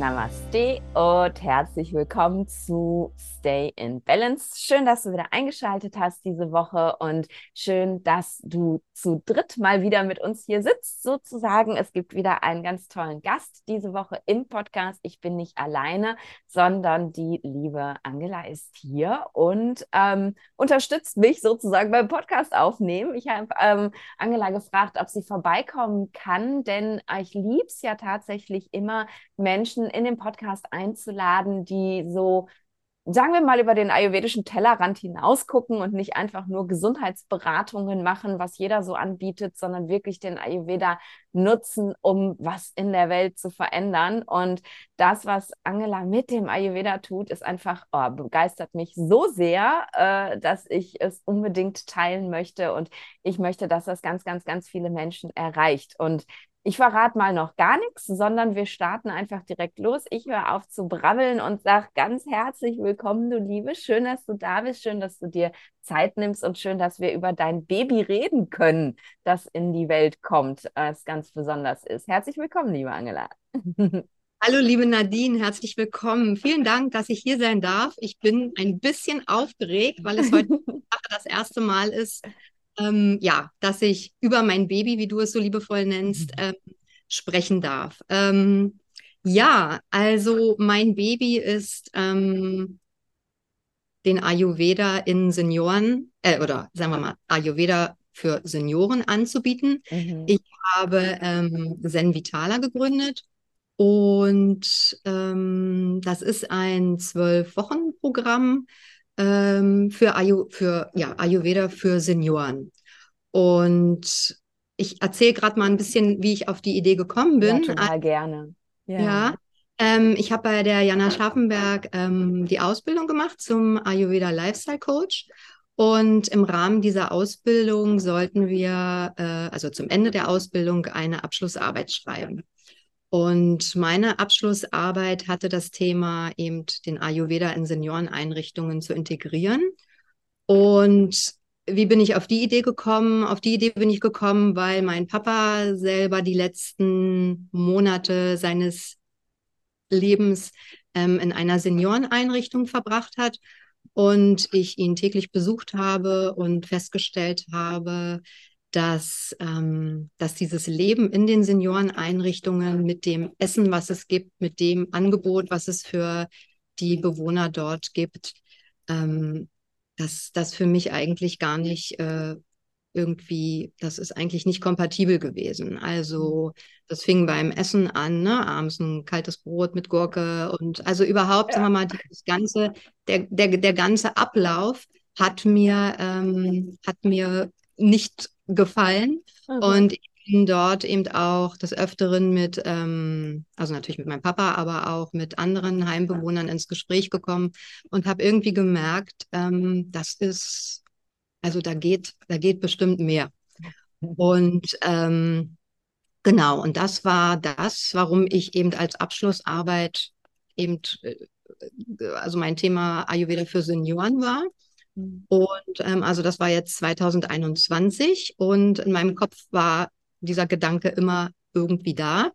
Namaste und herzlich willkommen zu Stay in Balance. Schön, dass du wieder eingeschaltet hast diese Woche und schön, dass du zu dritt mal wieder mit uns hier sitzt, sozusagen. Es gibt wieder einen ganz tollen Gast diese Woche im Podcast. Ich bin nicht alleine, sondern die liebe Angela ist hier und ähm, unterstützt mich sozusagen beim Podcast aufnehmen. Ich habe ähm, Angela gefragt, ob sie vorbeikommen kann, denn ich liebe es ja tatsächlich immer, Menschen in den Podcast einzuladen, die so sagen wir mal, über den ayurvedischen Tellerrand hinaus gucken und nicht einfach nur Gesundheitsberatungen machen, was jeder so anbietet, sondern wirklich den Ayurveda nutzen, um was in der Welt zu verändern. Und das, was Angela mit dem Ayurveda tut, ist einfach, oh, begeistert mich so sehr, äh, dass ich es unbedingt teilen möchte. Und ich möchte, dass das ganz, ganz, ganz viele Menschen erreicht. Und ich verrate mal noch gar nichts, sondern wir starten einfach direkt los. Ich höre auf zu brabbeln und sage ganz herzlich willkommen, du Liebe. Schön, dass du da bist. Schön, dass du dir Zeit nimmst und schön, dass wir über dein Baby reden können, das in die Welt kommt, was ganz besonders ist. Herzlich willkommen, liebe Angela. Hallo, liebe Nadine, herzlich willkommen. Vielen Dank, dass ich hier sein darf. Ich bin ein bisschen aufgeregt, weil es heute das erste Mal ist, ähm, ja, dass ich über mein Baby, wie du es so liebevoll nennst, mhm. ähm, sprechen darf. Ähm, ja, also mein Baby ist ähm, den Ayurveda in Senioren, äh, oder sagen wir mal, Ayurveda für Senioren anzubieten. Mhm. Ich habe ähm, Zen Vitala gegründet und ähm, das ist ein zwölf-Wochen-Programm, ähm, für, Ayu, für ja, Ayurveda für Senioren. Und ich erzähle gerade mal ein bisschen, wie ich auf die Idee gekommen bin. Ja, total gerne. Ja. ja ähm, ich habe bei der Jana Scharfenberg ähm, die Ausbildung gemacht zum Ayurveda Lifestyle Coach. Und im Rahmen dieser Ausbildung sollten wir, äh, also zum Ende der Ausbildung, eine Abschlussarbeit schreiben. Und meine Abschlussarbeit hatte das Thema, eben den Ayurveda in Senioreneinrichtungen zu integrieren. Und wie bin ich auf die Idee gekommen? Auf die Idee bin ich gekommen, weil mein Papa selber die letzten Monate seines Lebens ähm, in einer Senioreneinrichtung verbracht hat und ich ihn täglich besucht habe und festgestellt habe, dass, ähm, dass dieses Leben in den Senioreneinrichtungen mit dem Essen, was es gibt, mit dem Angebot, was es für die Bewohner dort gibt, ähm, dass das für mich eigentlich gar nicht äh, irgendwie, das ist eigentlich nicht kompatibel gewesen. Also das fing beim Essen an, ne? abends ein kaltes Brot mit Gurke und also überhaupt, ja. sagen wir mal, das ganze, der, der, der ganze Ablauf hat mir, ähm, hat mir nicht gefallen. Mhm. Und ich bin dort eben auch des Öfteren mit, ähm, also natürlich mit meinem Papa, aber auch mit anderen Heimbewohnern ins Gespräch gekommen und habe irgendwie gemerkt, ähm, das ist, also da geht, da geht bestimmt mehr. Und ähm, genau, und das war das, warum ich eben als Abschlussarbeit eben, äh, also mein Thema Ayurveda für Senioren war. Mhm. Und ähm, also das war jetzt 2021 und in meinem Kopf war dieser Gedanke immer irgendwie da.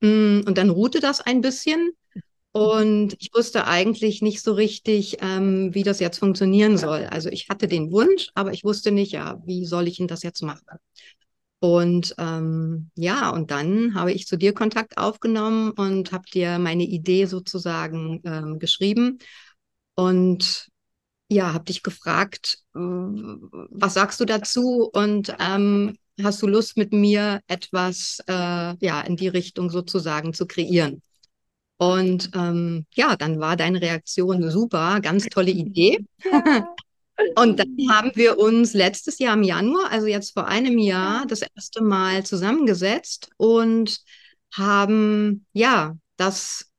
Mm, und dann ruhte das ein bisschen und ich wusste eigentlich nicht so richtig, ähm, wie das jetzt funktionieren soll. Also ich hatte den Wunsch, aber ich wusste nicht, ja, wie soll ich denn das jetzt machen? Und ähm, ja, und dann habe ich zu dir Kontakt aufgenommen und habe dir meine Idee sozusagen ähm, geschrieben. Und ja, habe dich gefragt, was sagst du dazu und ähm, hast du Lust mit mir etwas äh, ja in die Richtung sozusagen zu kreieren? Und ähm, ja, dann war deine Reaktion super, ganz tolle Idee. Und dann haben wir uns letztes Jahr im Januar, also jetzt vor einem Jahr, das erste Mal zusammengesetzt und haben ja das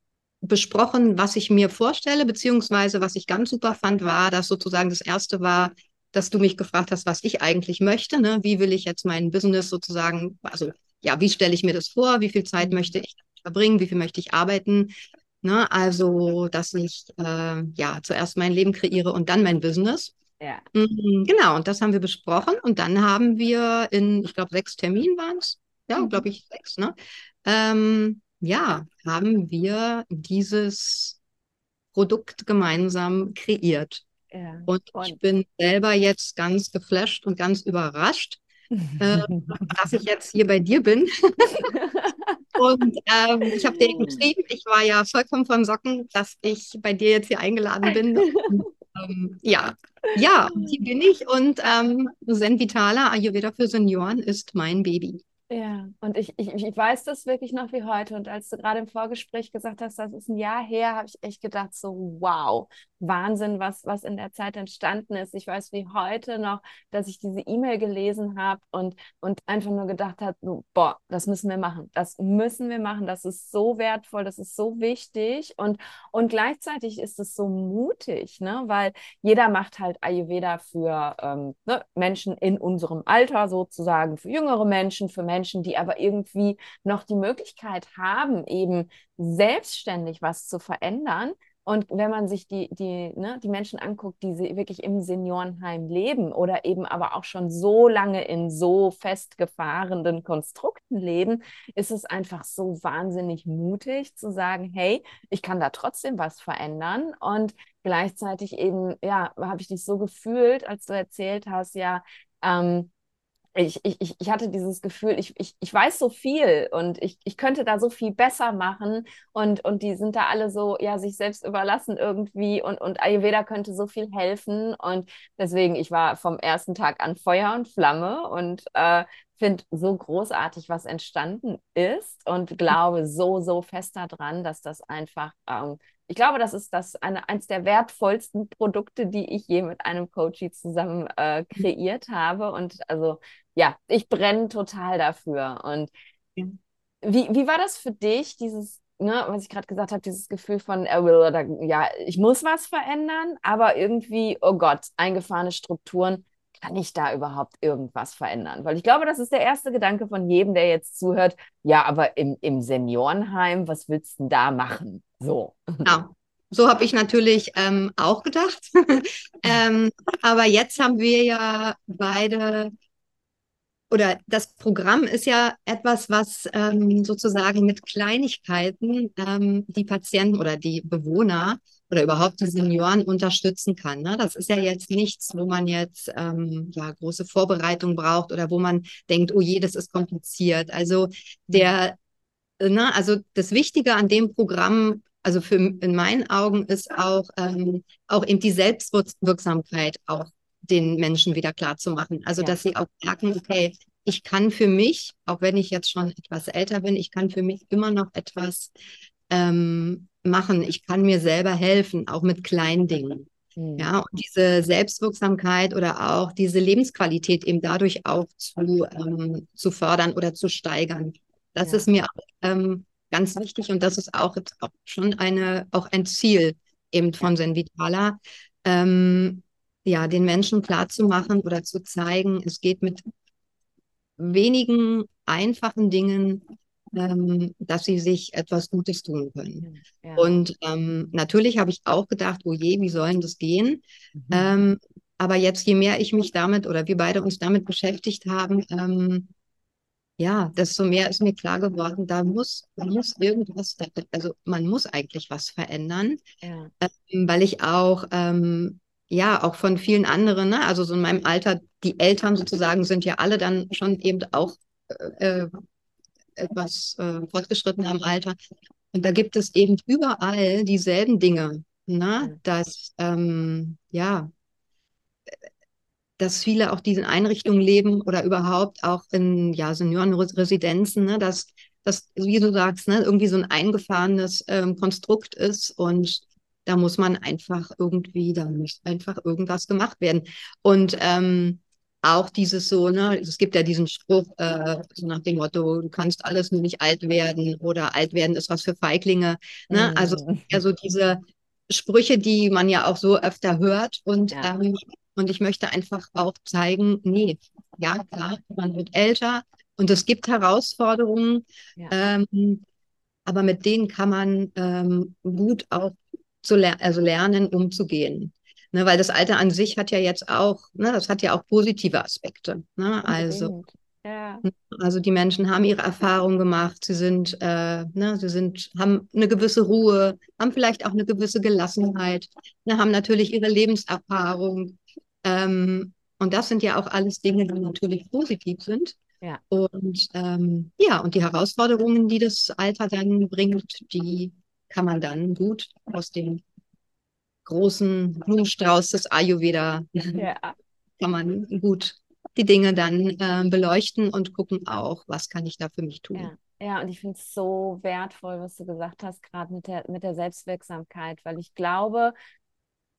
besprochen, was ich mir vorstelle, beziehungsweise was ich ganz super fand, war, dass sozusagen das erste war, dass du mich gefragt hast, was ich eigentlich möchte. Ne? Wie will ich jetzt mein Business sozusagen, also ja, wie stelle ich mir das vor? Wie viel Zeit möchte ich verbringen? Wie viel möchte ich arbeiten? Ne? Also, dass ich äh, ja zuerst mein Leben kreiere und dann mein Business. Ja. Mhm, genau, und das haben wir besprochen. Und dann haben wir in, ich glaube, sechs Terminen waren es. Ja, mhm. glaube ich, sechs, ne? Ähm, ja, haben wir dieses Produkt gemeinsam kreiert. Ja. Und, und ich bin selber jetzt ganz geflasht und ganz überrascht, äh, dass ich jetzt hier bei dir bin. und ähm, ich habe dir geschrieben, ich war ja vollkommen von Socken, dass ich bei dir jetzt hier eingeladen bin. Und, ähm, ja, ja, hier bin ich und ähm, Zen Vitala Ayurveda für Senioren ist mein Baby. Ja, und ich, ich, ich weiß das wirklich noch wie heute. Und als du gerade im Vorgespräch gesagt hast, das ist ein Jahr her, habe ich echt gedacht, so wow, Wahnsinn, was, was in der Zeit entstanden ist. Ich weiß wie heute noch, dass ich diese E-Mail gelesen habe und, und einfach nur gedacht habe, so, boah, das müssen wir machen. Das müssen wir machen. Das ist so wertvoll, das ist so wichtig. Und, und gleichzeitig ist es so mutig, ne? weil jeder macht halt Ayurveda für ähm, ne, Menschen in unserem Alter sozusagen, für jüngere Menschen, für Menschen, Menschen, die aber irgendwie noch die Möglichkeit haben, eben selbstständig was zu verändern. Und wenn man sich die, die, ne, die Menschen anguckt, die wirklich im Seniorenheim leben oder eben aber auch schon so lange in so festgefahrenen Konstrukten leben, ist es einfach so wahnsinnig mutig zu sagen, hey, ich kann da trotzdem was verändern. Und gleichzeitig eben, ja, habe ich dich so gefühlt, als du erzählt hast, ja, ähm, ich, ich, ich hatte dieses Gefühl, ich, ich, ich weiß so viel und ich, ich könnte da so viel besser machen und, und die sind da alle so, ja, sich selbst überlassen irgendwie und, und Ayurveda könnte so viel helfen und deswegen, ich war vom ersten Tag an Feuer und Flamme und äh, finde so großartig, was entstanden ist und glaube so, so fest daran, dass das einfach ähm, ich glaube, das ist das eine, eines der wertvollsten Produkte, die ich je mit einem Coachie zusammen äh, kreiert habe. Und also ja, ich brenne total dafür. Und wie, wie war das für dich, dieses, ne, was ich gerade gesagt habe, dieses Gefühl von, er will oder ja, ich muss was verändern, aber irgendwie, oh Gott, eingefahrene Strukturen, kann ich da überhaupt irgendwas verändern? Weil ich glaube, das ist der erste Gedanke von jedem, der jetzt zuhört. Ja, aber im, im Seniorenheim, was willst du denn da machen? So. Ja, so habe ich natürlich ähm, auch gedacht. ähm, aber jetzt haben wir ja beide, oder das Programm ist ja etwas, was ähm, sozusagen mit Kleinigkeiten ähm, die Patienten oder die Bewohner oder überhaupt die Senioren unterstützen kann. Ne? Das ist ja jetzt nichts, wo man jetzt ähm, ja große Vorbereitung braucht oder wo man denkt, oh je, das ist kompliziert. Also der, ne, also das Wichtige an dem Programm also für in meinen Augen ist auch, ähm, auch eben die Selbstwirksamkeit auch den Menschen wieder klar zu machen. Also ja. dass sie auch merken, okay, ich kann für mich, auch wenn ich jetzt schon etwas älter bin, ich kann für mich immer noch etwas ähm, machen. Ich kann mir selber helfen, auch mit kleinen Dingen. Mhm. Ja, und diese Selbstwirksamkeit oder auch diese Lebensqualität eben dadurch auch zu, ähm, zu fördern oder zu steigern. Das ja. ist mir ähm, ganz wichtig und das ist auch, auch schon eine, auch ein Ziel eben von Senvitala, ähm, ja, den Menschen klarzumachen oder zu zeigen, es geht mit wenigen einfachen Dingen, ähm, dass sie sich etwas Gutes tun können. Ja. Und ähm, natürlich habe ich auch gedacht, oh je, wie soll das gehen? Mhm. Ähm, aber jetzt, je mehr ich mich damit oder wir beide uns damit beschäftigt haben, ähm, ja, desto mehr ist mir klar geworden, da muss, muss irgendwas, also man muss eigentlich was verändern, ja. ähm, weil ich auch, ähm, ja, auch von vielen anderen, ne, also so in meinem Alter, die Eltern sozusagen sind ja alle dann schon eben auch äh, äh etwas äh, fortgeschritten am Alter. Und da gibt es eben überall dieselben Dinge, ne, dass, ähm, ja, dass viele auch diesen Einrichtungen leben oder überhaupt auch in ja, Seniorenresidenzen, ne, dass das, wie du sagst, ne, irgendwie so ein eingefahrenes ähm, Konstrukt ist und da muss man einfach irgendwie, da muss einfach irgendwas gemacht werden. Und ähm, auch dieses so, ne, es gibt ja diesen Spruch, äh, so nach dem Motto, du kannst alles nur nicht alt werden oder alt werden ist was für Feiglinge. Ne? Also mhm. Also ja so diese Sprüche, die man ja auch so öfter hört. Und ja. ähm, und ich möchte einfach auch zeigen, nee, ja, klar, man wird älter und es gibt Herausforderungen, ja. ähm, aber mit denen kann man ähm, gut auch zu ler also lernen, umzugehen. Ne, weil das Alter an sich hat ja jetzt auch, ne, das hat ja auch positive Aspekte. Ne? Also ja. Also die Menschen haben ihre Erfahrungen gemacht, sie sind, äh, ne, sie sind, haben eine gewisse Ruhe, haben vielleicht auch eine gewisse Gelassenheit, ne, haben natürlich ihre Lebenserfahrung. Ähm, und das sind ja auch alles Dinge, die natürlich positiv sind. Ja. Und ähm, ja, und die Herausforderungen, die das Alter dann bringt, die kann man dann gut aus dem großen Blumenstrauß des Ayurveda, ja. kann man gut die Dinge dann äh, beleuchten und gucken auch, was kann ich da für mich tun. Ja. Ja, und ich finde es so wertvoll, was du gesagt hast, gerade mit der, mit der Selbstwirksamkeit, weil ich glaube,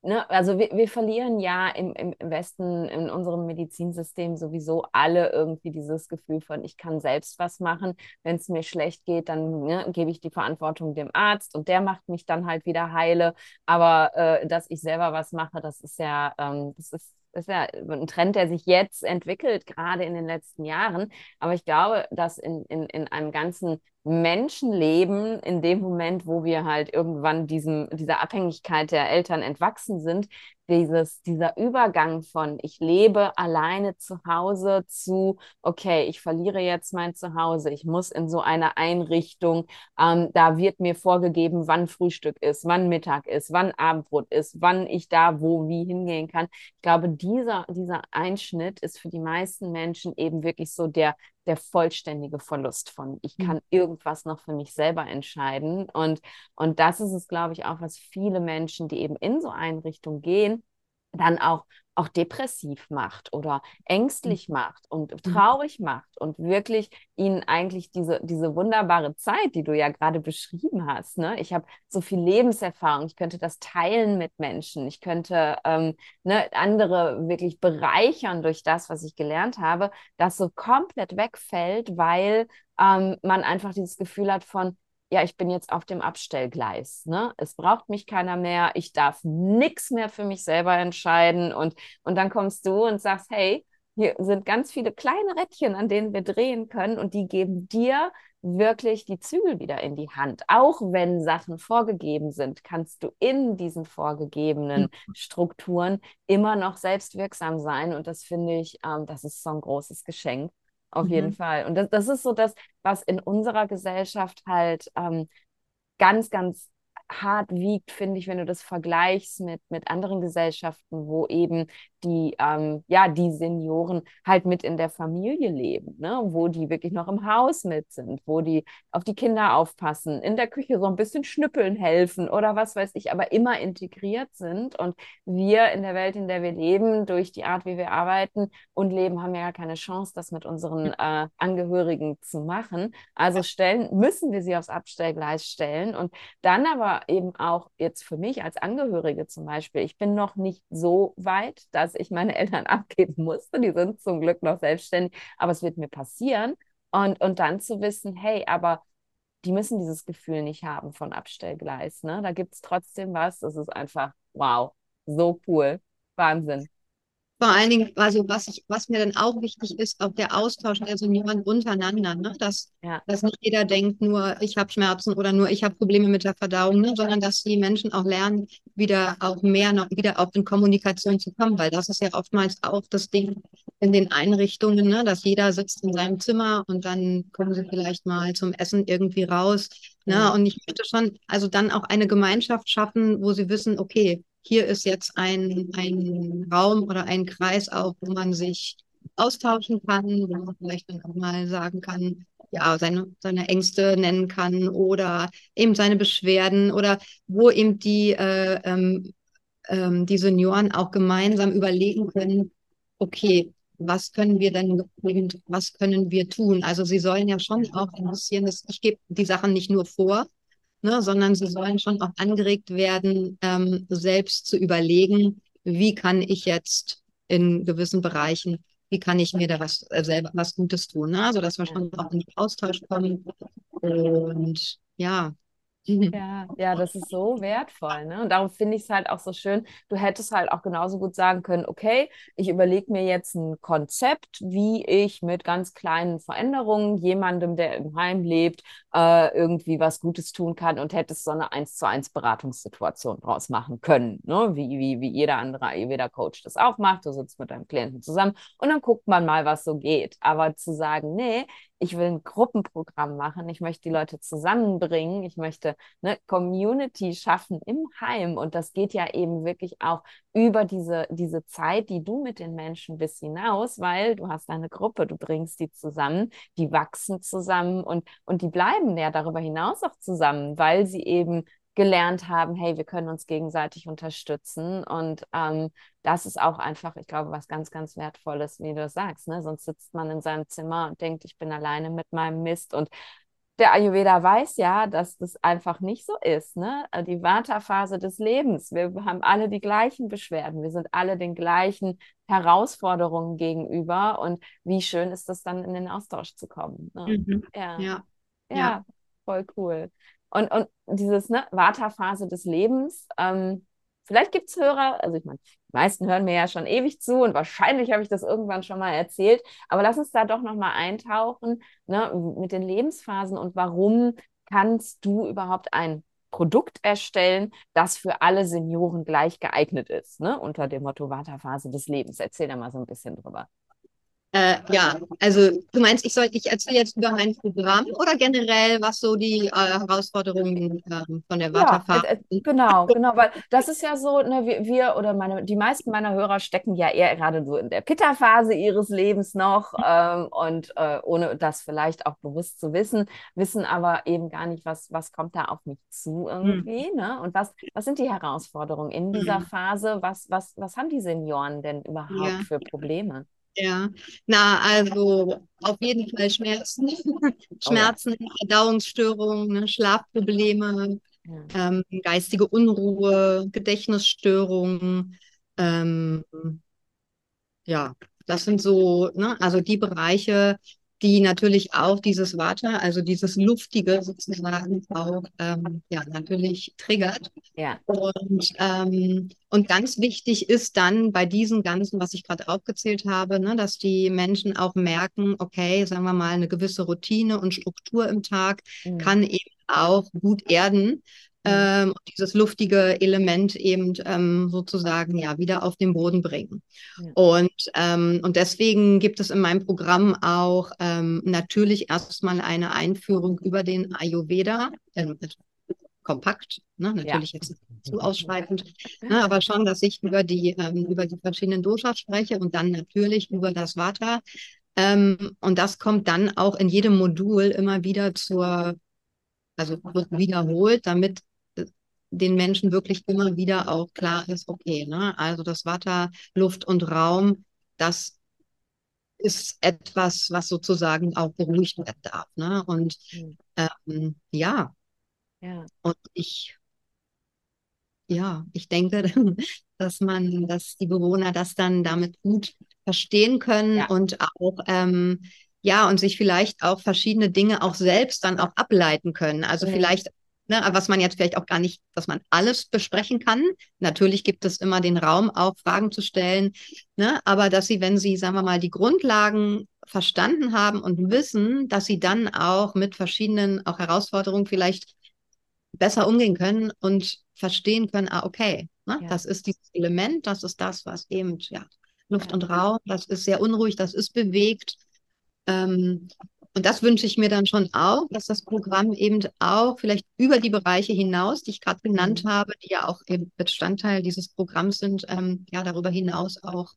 ne, also wir, wir verlieren ja im, im Westen, in unserem Medizinsystem sowieso alle irgendwie dieses Gefühl von, ich kann selbst was machen. Wenn es mir schlecht geht, dann ne, gebe ich die Verantwortung dem Arzt und der macht mich dann halt wieder heile. Aber äh, dass ich selber was mache, das ist ja, ähm, das ist das ist ja ein Trend, der sich jetzt entwickelt, gerade in den letzten Jahren. Aber ich glaube, dass in, in, in einem ganzen Menschenleben, in dem Moment, wo wir halt irgendwann diesem, dieser Abhängigkeit der Eltern entwachsen sind, dieses, dieser Übergang von ich lebe alleine zu Hause zu, okay, ich verliere jetzt mein Zuhause, ich muss in so eine Einrichtung, ähm, da wird mir vorgegeben, wann Frühstück ist, wann Mittag ist, wann Abendbrot ist, wann ich da wo wie hingehen kann. Ich glaube, dieser, dieser Einschnitt ist für die meisten Menschen eben wirklich so der, der vollständige Verlust von, ich kann mhm. irgendwas noch für mich selber entscheiden. Und, und das ist es, glaube ich, auch, was viele Menschen, die eben in so Einrichtungen gehen, dann auch auch depressiv macht oder ängstlich mhm. macht und mhm. traurig macht und wirklich ihnen eigentlich diese, diese wunderbare Zeit, die du ja gerade beschrieben hast. Ne? Ich habe so viel Lebenserfahrung, ich könnte das teilen mit Menschen, ich könnte ähm, ne, andere wirklich bereichern durch das, was ich gelernt habe, das so komplett wegfällt, weil ähm, man einfach dieses Gefühl hat von, ja, ich bin jetzt auf dem Abstellgleis. Ne? Es braucht mich keiner mehr, ich darf nichts mehr für mich selber entscheiden. Und, und dann kommst du und sagst, hey, hier sind ganz viele kleine Rädchen, an denen wir drehen können und die geben dir wirklich die Zügel wieder in die Hand. Auch wenn Sachen vorgegeben sind, kannst du in diesen vorgegebenen mhm. Strukturen immer noch selbstwirksam sein. Und das finde ich, ähm, das ist so ein großes Geschenk. Auf mhm. jeden Fall. Und das, das ist so das, was in unserer Gesellschaft halt ähm, ganz, ganz hart wiegt, finde ich, wenn du das vergleichst mit, mit anderen Gesellschaften, wo eben die, ähm, ja, die Senioren halt mit in der Familie leben, ne? wo die wirklich noch im Haus mit sind, wo die auf die Kinder aufpassen, in der Küche so ein bisschen schnüppeln helfen oder was weiß ich, aber immer integriert sind. Und wir in der Welt, in der wir leben, durch die Art, wie wir arbeiten und leben, haben ja gar keine Chance, das mit unseren äh, Angehörigen zu machen. Also stellen, müssen wir sie aufs Abstellgleis stellen und dann aber eben auch jetzt für mich als Angehörige zum Beispiel, ich bin noch nicht so weit, dass ich meine Eltern abgeben musste. Die sind zum Glück noch selbstständig, aber es wird mir passieren. Und, und dann zu wissen, hey, aber die müssen dieses Gefühl nicht haben von Abstellgleis. Ne? Da gibt es trotzdem was. Das ist einfach, wow, so cool. Wahnsinn. Vor allen Dingen, also was, ich, was mir dann auch wichtig ist, auch der Austausch der Senioren untereinander, ne? dass, ja. dass nicht jeder denkt, nur ich habe Schmerzen oder nur ich habe Probleme mit der Verdauung, ne? sondern dass die Menschen auch lernen, wieder auch mehr noch wieder auch in Kommunikation zu kommen, weil das ist ja oftmals auch das Ding in den Einrichtungen, ne? dass jeder sitzt in seinem Zimmer und dann kommen sie vielleicht mal zum Essen irgendwie raus. Ne? Mhm. Und ich möchte schon also dann auch eine Gemeinschaft schaffen, wo sie wissen, okay, hier ist jetzt ein, ein Raum oder ein Kreis auch, wo man sich austauschen kann, wo man vielleicht dann auch mal sagen kann, ja, seine, seine Ängste nennen kann oder eben seine Beschwerden oder wo eben die, äh, ähm, ähm, die Senioren auch gemeinsam überlegen können, okay, was können wir denn, was können wir tun? Also sie sollen ja schon auch ein bisschen, ich gebe die Sachen nicht nur vor, ne, sondern sie sollen schon auch angeregt werden, ähm, selbst zu überlegen, wie kann ich jetzt in gewissen Bereichen, wie kann ich mir da was äh, selber was Gutes tun, ne? sodass wir schon auch in den Austausch kommen. Und ja, Ja, ja, das ist so wertvoll, ne? Und darum finde ich es halt auch so schön. Du hättest halt auch genauso gut sagen können, okay, ich überlege mir jetzt ein Konzept, wie ich mit ganz kleinen Veränderungen jemandem, der im Heim lebt, äh, irgendwie was Gutes tun kann und hättest so eine eins zu eins Beratungssituation draus machen können, ne? Wie, wie, wie jeder andere Ayurveda-Coach das auch macht. Du sitzt mit deinem Klienten zusammen und dann guckt man mal, was so geht. Aber zu sagen, nee, ich will ein Gruppenprogramm machen, ich möchte die Leute zusammenbringen, ich möchte eine Community schaffen im Heim. Und das geht ja eben wirklich auch über diese, diese Zeit, die du mit den Menschen bist, hinaus, weil du hast eine Gruppe, du bringst die zusammen, die wachsen zusammen und, und die bleiben ja darüber hinaus auch zusammen, weil sie eben gelernt haben, hey, wir können uns gegenseitig unterstützen. Und ähm, das ist auch einfach, ich glaube, was ganz, ganz Wertvolles, wie du sagst. Ne? Sonst sitzt man in seinem Zimmer und denkt, ich bin alleine mit meinem Mist. Und der Ayurveda weiß ja, dass das einfach nicht so ist. Ne? Also die Vata-Phase des Lebens. Wir haben alle die gleichen Beschwerden. Wir sind alle den gleichen Herausforderungen gegenüber. Und wie schön ist es dann, in den Austausch zu kommen. Ne? Mhm. Ja. ja. Ja, voll cool. Und, und dieses ne, Vata-Phase des Lebens, ähm, vielleicht gibt es Hörer, also ich meine, die meisten hören mir ja schon ewig zu und wahrscheinlich habe ich das irgendwann schon mal erzählt, aber lass uns da doch nochmal eintauchen ne, mit den Lebensphasen und warum kannst du überhaupt ein Produkt erstellen, das für alle Senioren gleich geeignet ist, ne, unter dem Motto Vata-Phase des Lebens. Erzähl da mal so ein bisschen drüber. Äh, ja, also du meinst, ich soll, ich erzähle jetzt über mein Programm oder generell, was so die äh, Herausforderungen äh, von der Waterfahrt ja, äh, Genau, genau, weil das ist ja so, ne, wir, wir, oder meine, die meisten meiner Hörer stecken ja eher gerade so in der Pitta-Phase ihres Lebens noch ähm, und äh, ohne das vielleicht auch bewusst zu wissen, wissen aber eben gar nicht, was, was kommt da auf mich zu irgendwie, mhm. ne? Und was, was sind die Herausforderungen in dieser mhm. Phase? Was, was, was haben die Senioren denn überhaupt ja. für Probleme? Ja, na, also auf jeden Fall Schmerzen. Schmerzen, oh ja. Verdauungsstörungen, ne, Schlafprobleme, ja. ähm, geistige Unruhe, Gedächtnisstörungen. Ähm, ja, das sind so, ne, also die Bereiche, die natürlich auch dieses Water, also dieses Luftige sozusagen auch ähm, ja, natürlich triggert. Ja. Und, ähm, und ganz wichtig ist dann bei diesen ganzen, was ich gerade aufgezählt habe, ne, dass die Menschen auch merken, okay, sagen wir mal, eine gewisse Routine und Struktur im Tag mhm. kann eben auch gut erden. Ähm, dieses luftige Element eben ähm, sozusagen ja wieder auf den Boden bringen. Ja. Und, ähm, und deswegen gibt es in meinem Programm auch ähm, natürlich erstmal eine Einführung über den Ayurveda, äh, kompakt, ne? natürlich ja. jetzt nicht zu ausschweifend, ne? aber schon, dass ich über die, ähm, über die verschiedenen Doshas spreche und dann natürlich über das Vata. Ähm, und das kommt dann auch in jedem Modul immer wieder zur also wird wiederholt, damit den Menschen wirklich immer wieder auch klar ist, okay, ne, also das Wasser, Luft und Raum, das ist etwas, was sozusagen auch beruhigt werden darf. Ne? Und mhm. ähm, ja. ja, und ich, ja, ich denke, dass man, dass die Bewohner das dann damit gut verstehen können ja. und auch ähm, ja, und sich vielleicht auch verschiedene Dinge auch selbst dann auch ableiten können. Also mhm. vielleicht Ne, was man jetzt vielleicht auch gar nicht, dass man alles besprechen kann. Natürlich gibt es immer den Raum, auch Fragen zu stellen. Ne, aber dass sie, wenn sie, sagen wir mal, die Grundlagen verstanden haben und wissen, dass sie dann auch mit verschiedenen auch Herausforderungen vielleicht besser umgehen können und verstehen können, ah, okay, ne, ja. das ist dieses Element, das ist das, was eben, ja, Luft ja. und Raum, das ist sehr unruhig, das ist bewegt. Ähm, und das wünsche ich mir dann schon auch, dass das Programm eben auch vielleicht über die Bereiche hinaus, die ich gerade genannt mhm. habe, die ja auch eben Bestandteil dieses Programms sind, ähm, ja darüber hinaus auch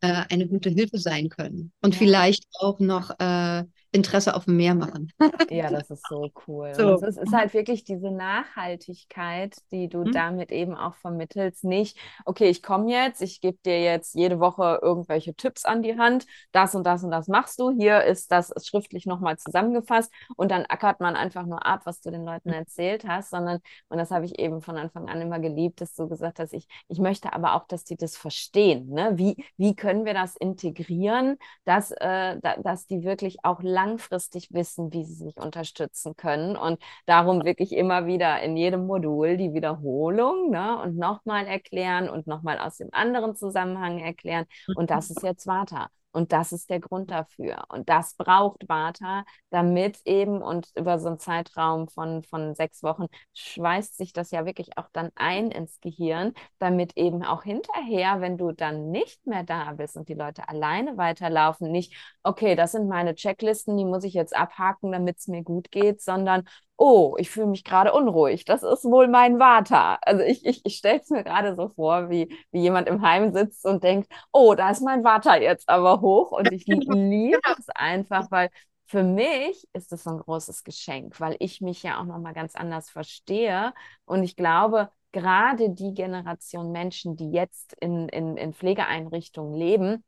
äh, eine gute Hilfe sein können. Und ja. vielleicht auch noch äh, Interesse auf mehr machen. ja, das ist so cool. So. es ist, ist, halt wirklich diese Nachhaltigkeit, die du mhm. damit eben auch vermittelst. Nicht, okay, ich komme jetzt, ich gebe dir jetzt jede Woche irgendwelche Tipps an die Hand, das und das und das machst du. Hier ist das schriftlich nochmal zusammengefasst und dann ackert man einfach nur ab, was du den Leuten erzählt hast, sondern, und das habe ich eben von Anfang an immer geliebt, dass du gesagt hast, ich, ich möchte aber auch, dass die das verstehen. Ne? Wie, wie können wir das integrieren, dass, äh, da, dass die wirklich auch langfristig wissen, wie sie sich unterstützen können. Und darum wirklich immer wieder in jedem Modul die Wiederholung ne? und nochmal erklären und nochmal aus dem anderen Zusammenhang erklären. Und das ist jetzt Vata. Und das ist der Grund dafür. Und das braucht Vata, damit eben und über so einen Zeitraum von, von sechs Wochen schweißt sich das ja wirklich auch dann ein ins Gehirn, damit eben auch hinterher, wenn du dann nicht mehr da bist und die Leute alleine weiterlaufen, nicht, okay, das sind meine Checklisten, die muss ich jetzt abhaken, damit es mir gut geht, sondern oh, ich fühle mich gerade unruhig, das ist wohl mein Vater. Also ich, ich, ich stelle es mir gerade so vor, wie, wie jemand im Heim sitzt und denkt, oh, da ist mein Vater jetzt aber hoch. Und ich liebe es einfach, weil für mich ist es so ein großes Geschenk, weil ich mich ja auch nochmal ganz anders verstehe. Und ich glaube, gerade die Generation Menschen, die jetzt in, in, in Pflegeeinrichtungen leben,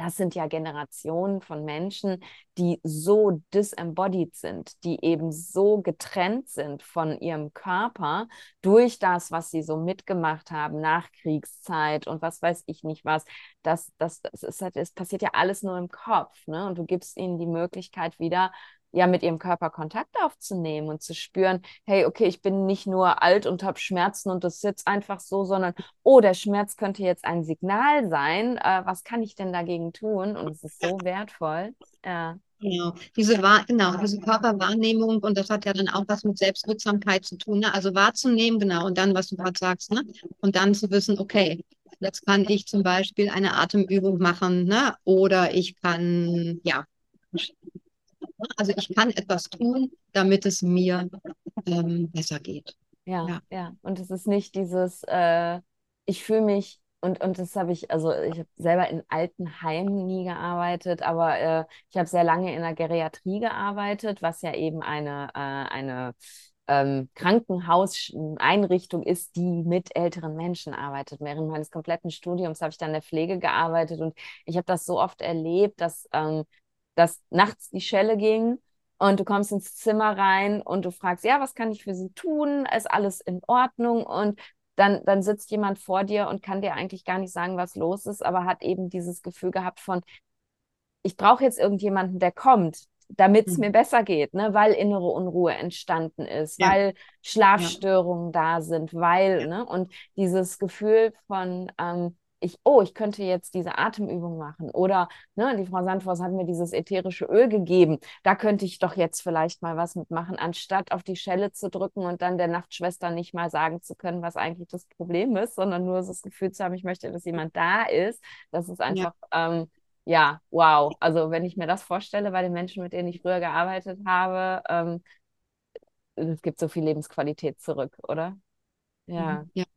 das sind ja Generationen von Menschen, die so disembodied sind, die eben so getrennt sind von ihrem Körper durch das, was sie so mitgemacht haben, Nachkriegszeit und was weiß ich nicht was. Das, das, das, ist, halt, das passiert ja alles nur im Kopf. Ne? Und du gibst ihnen die Möglichkeit wieder, ja mit ihrem Körper Kontakt aufzunehmen und zu spüren, hey, okay, ich bin nicht nur alt und habe Schmerzen und das ist jetzt einfach so, sondern oh, der Schmerz könnte jetzt ein Signal sein. Äh, was kann ich denn dagegen tun? Und es ist so wertvoll. Ja. Genau, diese, Wahr genau, diese Körperwahrnehmung und das hat ja dann auch was mit Selbstwirksamkeit zu tun. Ne? Also wahrzunehmen, genau, und dann, was du gerade sagst, ne? und dann zu wissen, okay, jetzt kann ich zum Beispiel eine Atemübung machen ne? oder ich kann, ja, also ich kann etwas tun, damit es mir ähm, besser geht. Ja, ja, ja, Und es ist nicht dieses, äh, ich fühle mich, und, und das habe ich, also ich habe selber in Altenheimen nie gearbeitet, aber äh, ich habe sehr lange in der Geriatrie gearbeitet, was ja eben eine, äh, eine ähm, Krankenhauseinrichtung ist, die mit älteren Menschen arbeitet. Während meines kompletten Studiums habe ich dann in der Pflege gearbeitet und ich habe das so oft erlebt, dass ähm, dass nachts die Schelle ging und du kommst ins Zimmer rein und du fragst, ja, was kann ich für sie tun? Ist alles in Ordnung? Und dann, dann sitzt jemand vor dir und kann dir eigentlich gar nicht sagen, was los ist, aber hat eben dieses Gefühl gehabt von, ich brauche jetzt irgendjemanden, der kommt, damit es mhm. mir besser geht, ne? weil innere Unruhe entstanden ist, ja. weil Schlafstörungen ja. da sind, weil, ne? und dieses Gefühl von, ähm, ich, oh, ich könnte jetzt diese Atemübung machen. Oder ne, die Frau Sandfors hat mir dieses ätherische Öl gegeben. Da könnte ich doch jetzt vielleicht mal was mitmachen, anstatt auf die Schelle zu drücken und dann der Nachtschwester nicht mal sagen zu können, was eigentlich das Problem ist, sondern nur das Gefühl zu haben, ich möchte, dass jemand da ist. Das ist einfach, ja, ähm, ja wow. Also wenn ich mir das vorstelle bei den Menschen, mit denen ich früher gearbeitet habe, ähm, es gibt so viel Lebensqualität zurück, oder? Ja. ja jeden Fall.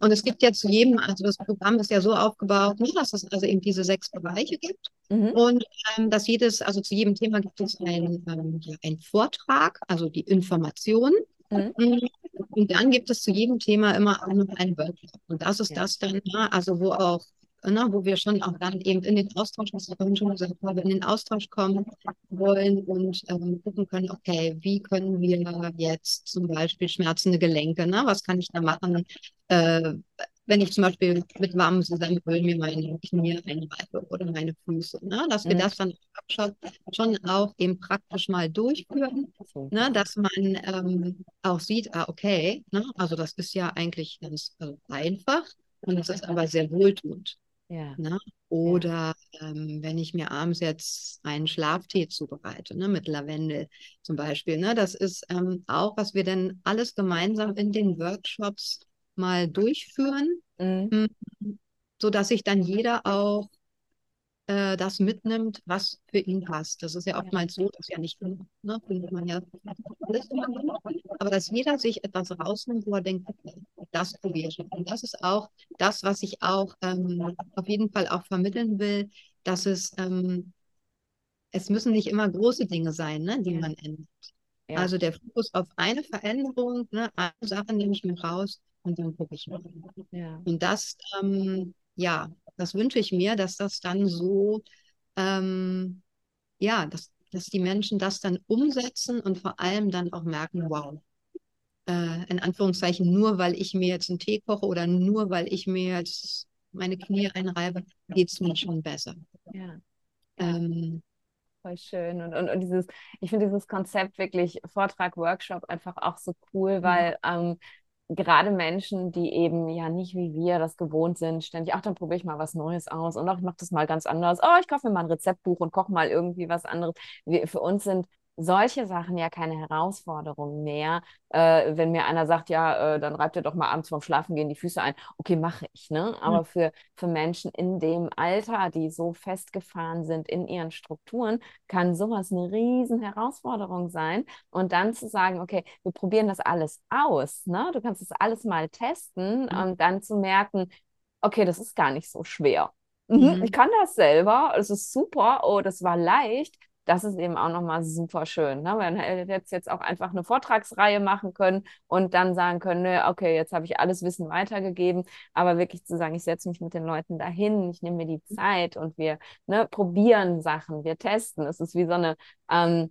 Und es gibt ja zu jedem, also das Programm ist ja so aufgebaut, ne, dass es also eben diese sechs Bereiche gibt. Mhm. Und ähm, dass jedes, also zu jedem Thema gibt es einen, ähm, ja, einen Vortrag, also die Information. Mhm. Und dann gibt es zu jedem Thema immer auch noch einen Workshop. Und das ist ja. das dann, ja, also wo auch ne, wo wir schon auch dann eben in den Austausch, was ich vorhin schon gesagt habe, in den Austausch kommen wollen und ähm, gucken können, okay, wie können wir jetzt zum Beispiel schmerzende Gelenke, ne, was kann ich da machen, äh, wenn ich zum Beispiel mit warmem Zusammenöl mir meine Knie einreibe oder meine Füße, ne? dass wir mhm. das dann schon, schon auch eben praktisch mal durchführen, ne? dass man ähm, auch sieht, ah, okay, ne? also das ist ja eigentlich ganz also einfach und es ist aber sehr wohltuend. Ja. Ne? Oder ja. ähm, wenn ich mir abends jetzt einen Schlaftee zubereite, ne, mit Lavendel zum Beispiel. Ne, das ist ähm, auch, was wir dann alles gemeinsam in den Workshops mal durchführen, mhm. Hm, sodass sich dann jeder auch äh, das mitnimmt, was für ihn passt. Das ist ja oftmals so, dass ja nicht, ne, findet man ja alles aber dass jeder sich etwas rausnimmt, wo er denkt, okay, das probiere ich. Und das ist auch das, was ich auch ähm, auf jeden Fall auch vermitteln will, dass es, ähm, es müssen nicht immer große Dinge sein, ne, die man ändert. Ja. Also der Fokus auf eine Veränderung, ne, eine Sache nehme ich mir raus und dann gucke ich mal. Ja. Und das, ähm, ja, das wünsche ich mir, dass das dann so, ähm, ja, dass, dass die Menschen das dann umsetzen und vor allem dann auch merken, wow, äh, in Anführungszeichen, nur weil ich mir jetzt einen Tee koche oder nur weil ich mir jetzt meine Knie einreibe, geht es mir schon besser. Ja. Ähm, voll schön. Und, und, und dieses, ich finde dieses Konzept wirklich Vortrag, Workshop einfach auch so cool, mhm. weil ähm, gerade Menschen, die eben ja nicht wie wir das gewohnt sind, ständig, ach, dann probiere ich mal was Neues aus und auch ich mache das mal ganz anders. Oh, ich kaufe mir mal ein Rezeptbuch und koche mal irgendwie was anderes. Wir, für uns sind solche Sachen ja keine Herausforderung mehr. Äh, wenn mir einer sagt, ja, äh, dann reibt ihr doch mal abends vorm Schlafen gehen die Füße ein. Okay, mache ich, ne? Aber mhm. für, für Menschen in dem Alter, die so festgefahren sind in ihren Strukturen, kann sowas eine riesen Herausforderung sein. Und dann zu sagen, okay, wir probieren das alles aus, ne? Du kannst das alles mal testen mhm. und dann zu merken, okay, das ist gar nicht so schwer. Mhm. Ich kann das selber, es ist super, oh, das war leicht das ist eben auch nochmal super schön. Ne? Man hätte jetzt, jetzt auch einfach eine Vortragsreihe machen können und dann sagen können, nö, okay, jetzt habe ich alles Wissen weitergegeben, aber wirklich zu sagen, ich setze mich mit den Leuten dahin, ich nehme mir die Zeit und wir ne, probieren Sachen, wir testen. Es ist wie so eine ähm,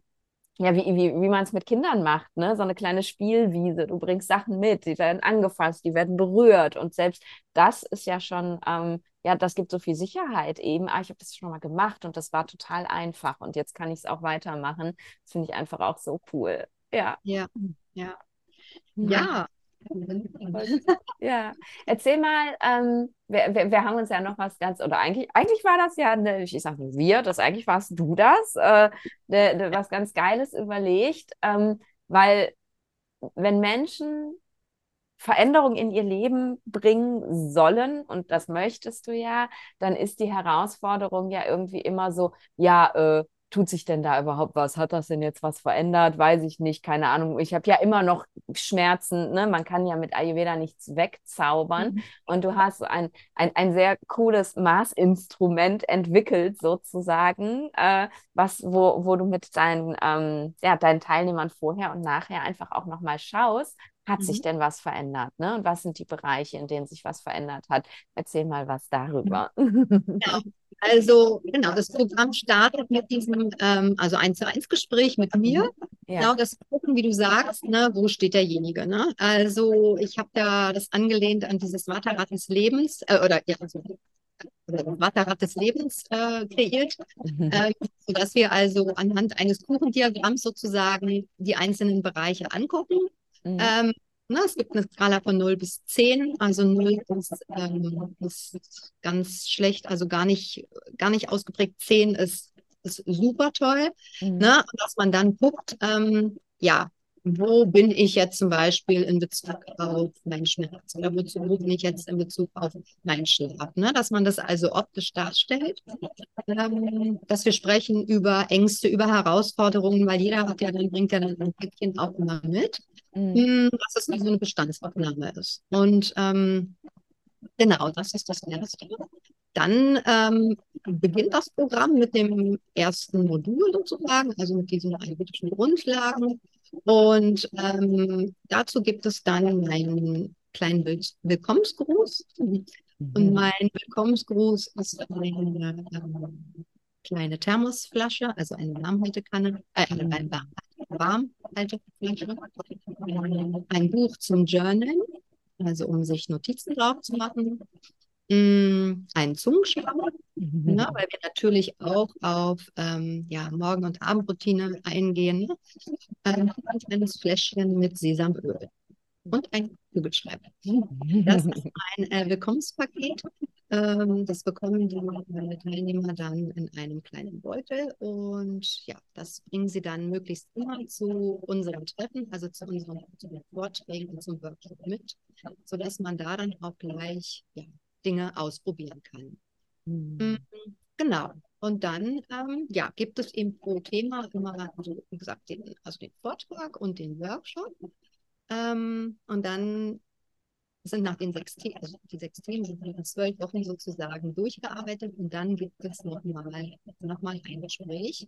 ja, wie, wie, wie man es mit Kindern macht, ne? So eine kleine Spielwiese. Du bringst Sachen mit, die werden angefasst, die werden berührt. Und selbst das ist ja schon ähm, ja, das gibt so viel Sicherheit eben. Ah, ich habe das schon mal gemacht und das war total einfach und jetzt kann ich es auch weitermachen. Das finde ich einfach auch so cool. Ja. Ja, ja. Ja. Ja, erzähl mal, ähm, wir, wir, wir, haben uns ja noch was ganz, oder eigentlich, eigentlich war das ja, eine, ich sage wir, das eigentlich warst du das, äh, de, de, was ganz Geiles überlegt, ähm, weil wenn Menschen Veränderung in ihr Leben bringen sollen, und das möchtest du ja, dann ist die Herausforderung ja irgendwie immer so, ja, äh, tut sich denn da überhaupt was? Hat das denn jetzt was verändert? Weiß ich nicht, keine Ahnung. Ich habe ja immer noch Schmerzen, ne? Man kann ja mit Ayurveda nichts wegzaubern. Mhm. Und du hast ein, ein, ein sehr cooles Maßinstrument entwickelt, sozusagen, äh, was, wo, wo du mit deinen, ähm, ja, deinen Teilnehmern vorher und nachher einfach auch nochmal schaust, hat mhm. sich denn was verändert? Ne? Und was sind die Bereiche, in denen sich was verändert hat? Erzähl mal was darüber. Ja, also genau, das Programm startet mit diesem, ähm, also eins zu eins Gespräch mit mir. Mhm. Ja. Genau, das gucken, wie du sagst, ne, wo steht derjenige. Ne? Also ich habe da das angelehnt an dieses Vaterrad des Lebens, äh, oder ja, also oder das des Lebens äh, kreiert, mhm. äh, sodass wir also anhand eines Kuchendiagramms sozusagen die einzelnen Bereiche angucken Mhm. Ähm, na, es gibt eine Skala von 0 bis 10. Also 0 ist, ähm, ist ganz schlecht, also gar nicht, gar nicht ausgeprägt. 10 ist, ist super toll. Mhm. Ne? Und dass man dann guckt, ähm, ja, wo bin ich jetzt zum Beispiel in Bezug auf meinen Schmerz oder wozu bin ich jetzt in Bezug auf meinen Schlaf. Ne? Dass man das also optisch darstellt, ähm, dass wir sprechen über Ängste, über Herausforderungen, weil jeder hat ja dann, bringt ja dann ein Päckchen auch immer mit, mhm. Hm, dass es wie so eine Bestandsaufnahme ist. Und ähm, genau, das ist das Erste. Dann ähm, beginnt das Programm mit dem ersten Modul sozusagen, also mit diesen ayurvedischen Grundlagen. Und ähm, dazu gibt es dann einen kleinen Will Willkommensgruß. Mhm. Und mein Willkommensgruß ist eine äh, kleine Thermosflasche, also eine Warmhaltekanne, äh, eine Ein Buch zum Journal, also um sich Notizen drauf zu machen, Mm, einen Zungenschwamm, mhm. ne, weil wir natürlich auch auf ähm, ja, Morgen- und Abendroutine eingehen. Ne? Ähm, ein kleines Fläschchen mit Sesamöl und ein Kugelschreiber. Das ist ein äh, Willkommenspaket. Ähm, das bekommen die äh, Teilnehmer dann in einem kleinen Beutel und ja, das bringen sie dann möglichst immer zu unserem Treffen, also zu unseren Vorträgen und zum Workshop mit, sodass man da dann auch gleich ja, Dinge ausprobieren kann. Mhm. Genau. Und dann ähm, ja, gibt es eben pro Thema immer, also, wie gesagt, den, also den Vortrag und den Workshop. Ähm, und dann sind nach den sechs Themen, also die sechs Themen sind in zwölf Wochen sozusagen durchgearbeitet und dann gibt es nochmal noch mal ein Gespräch,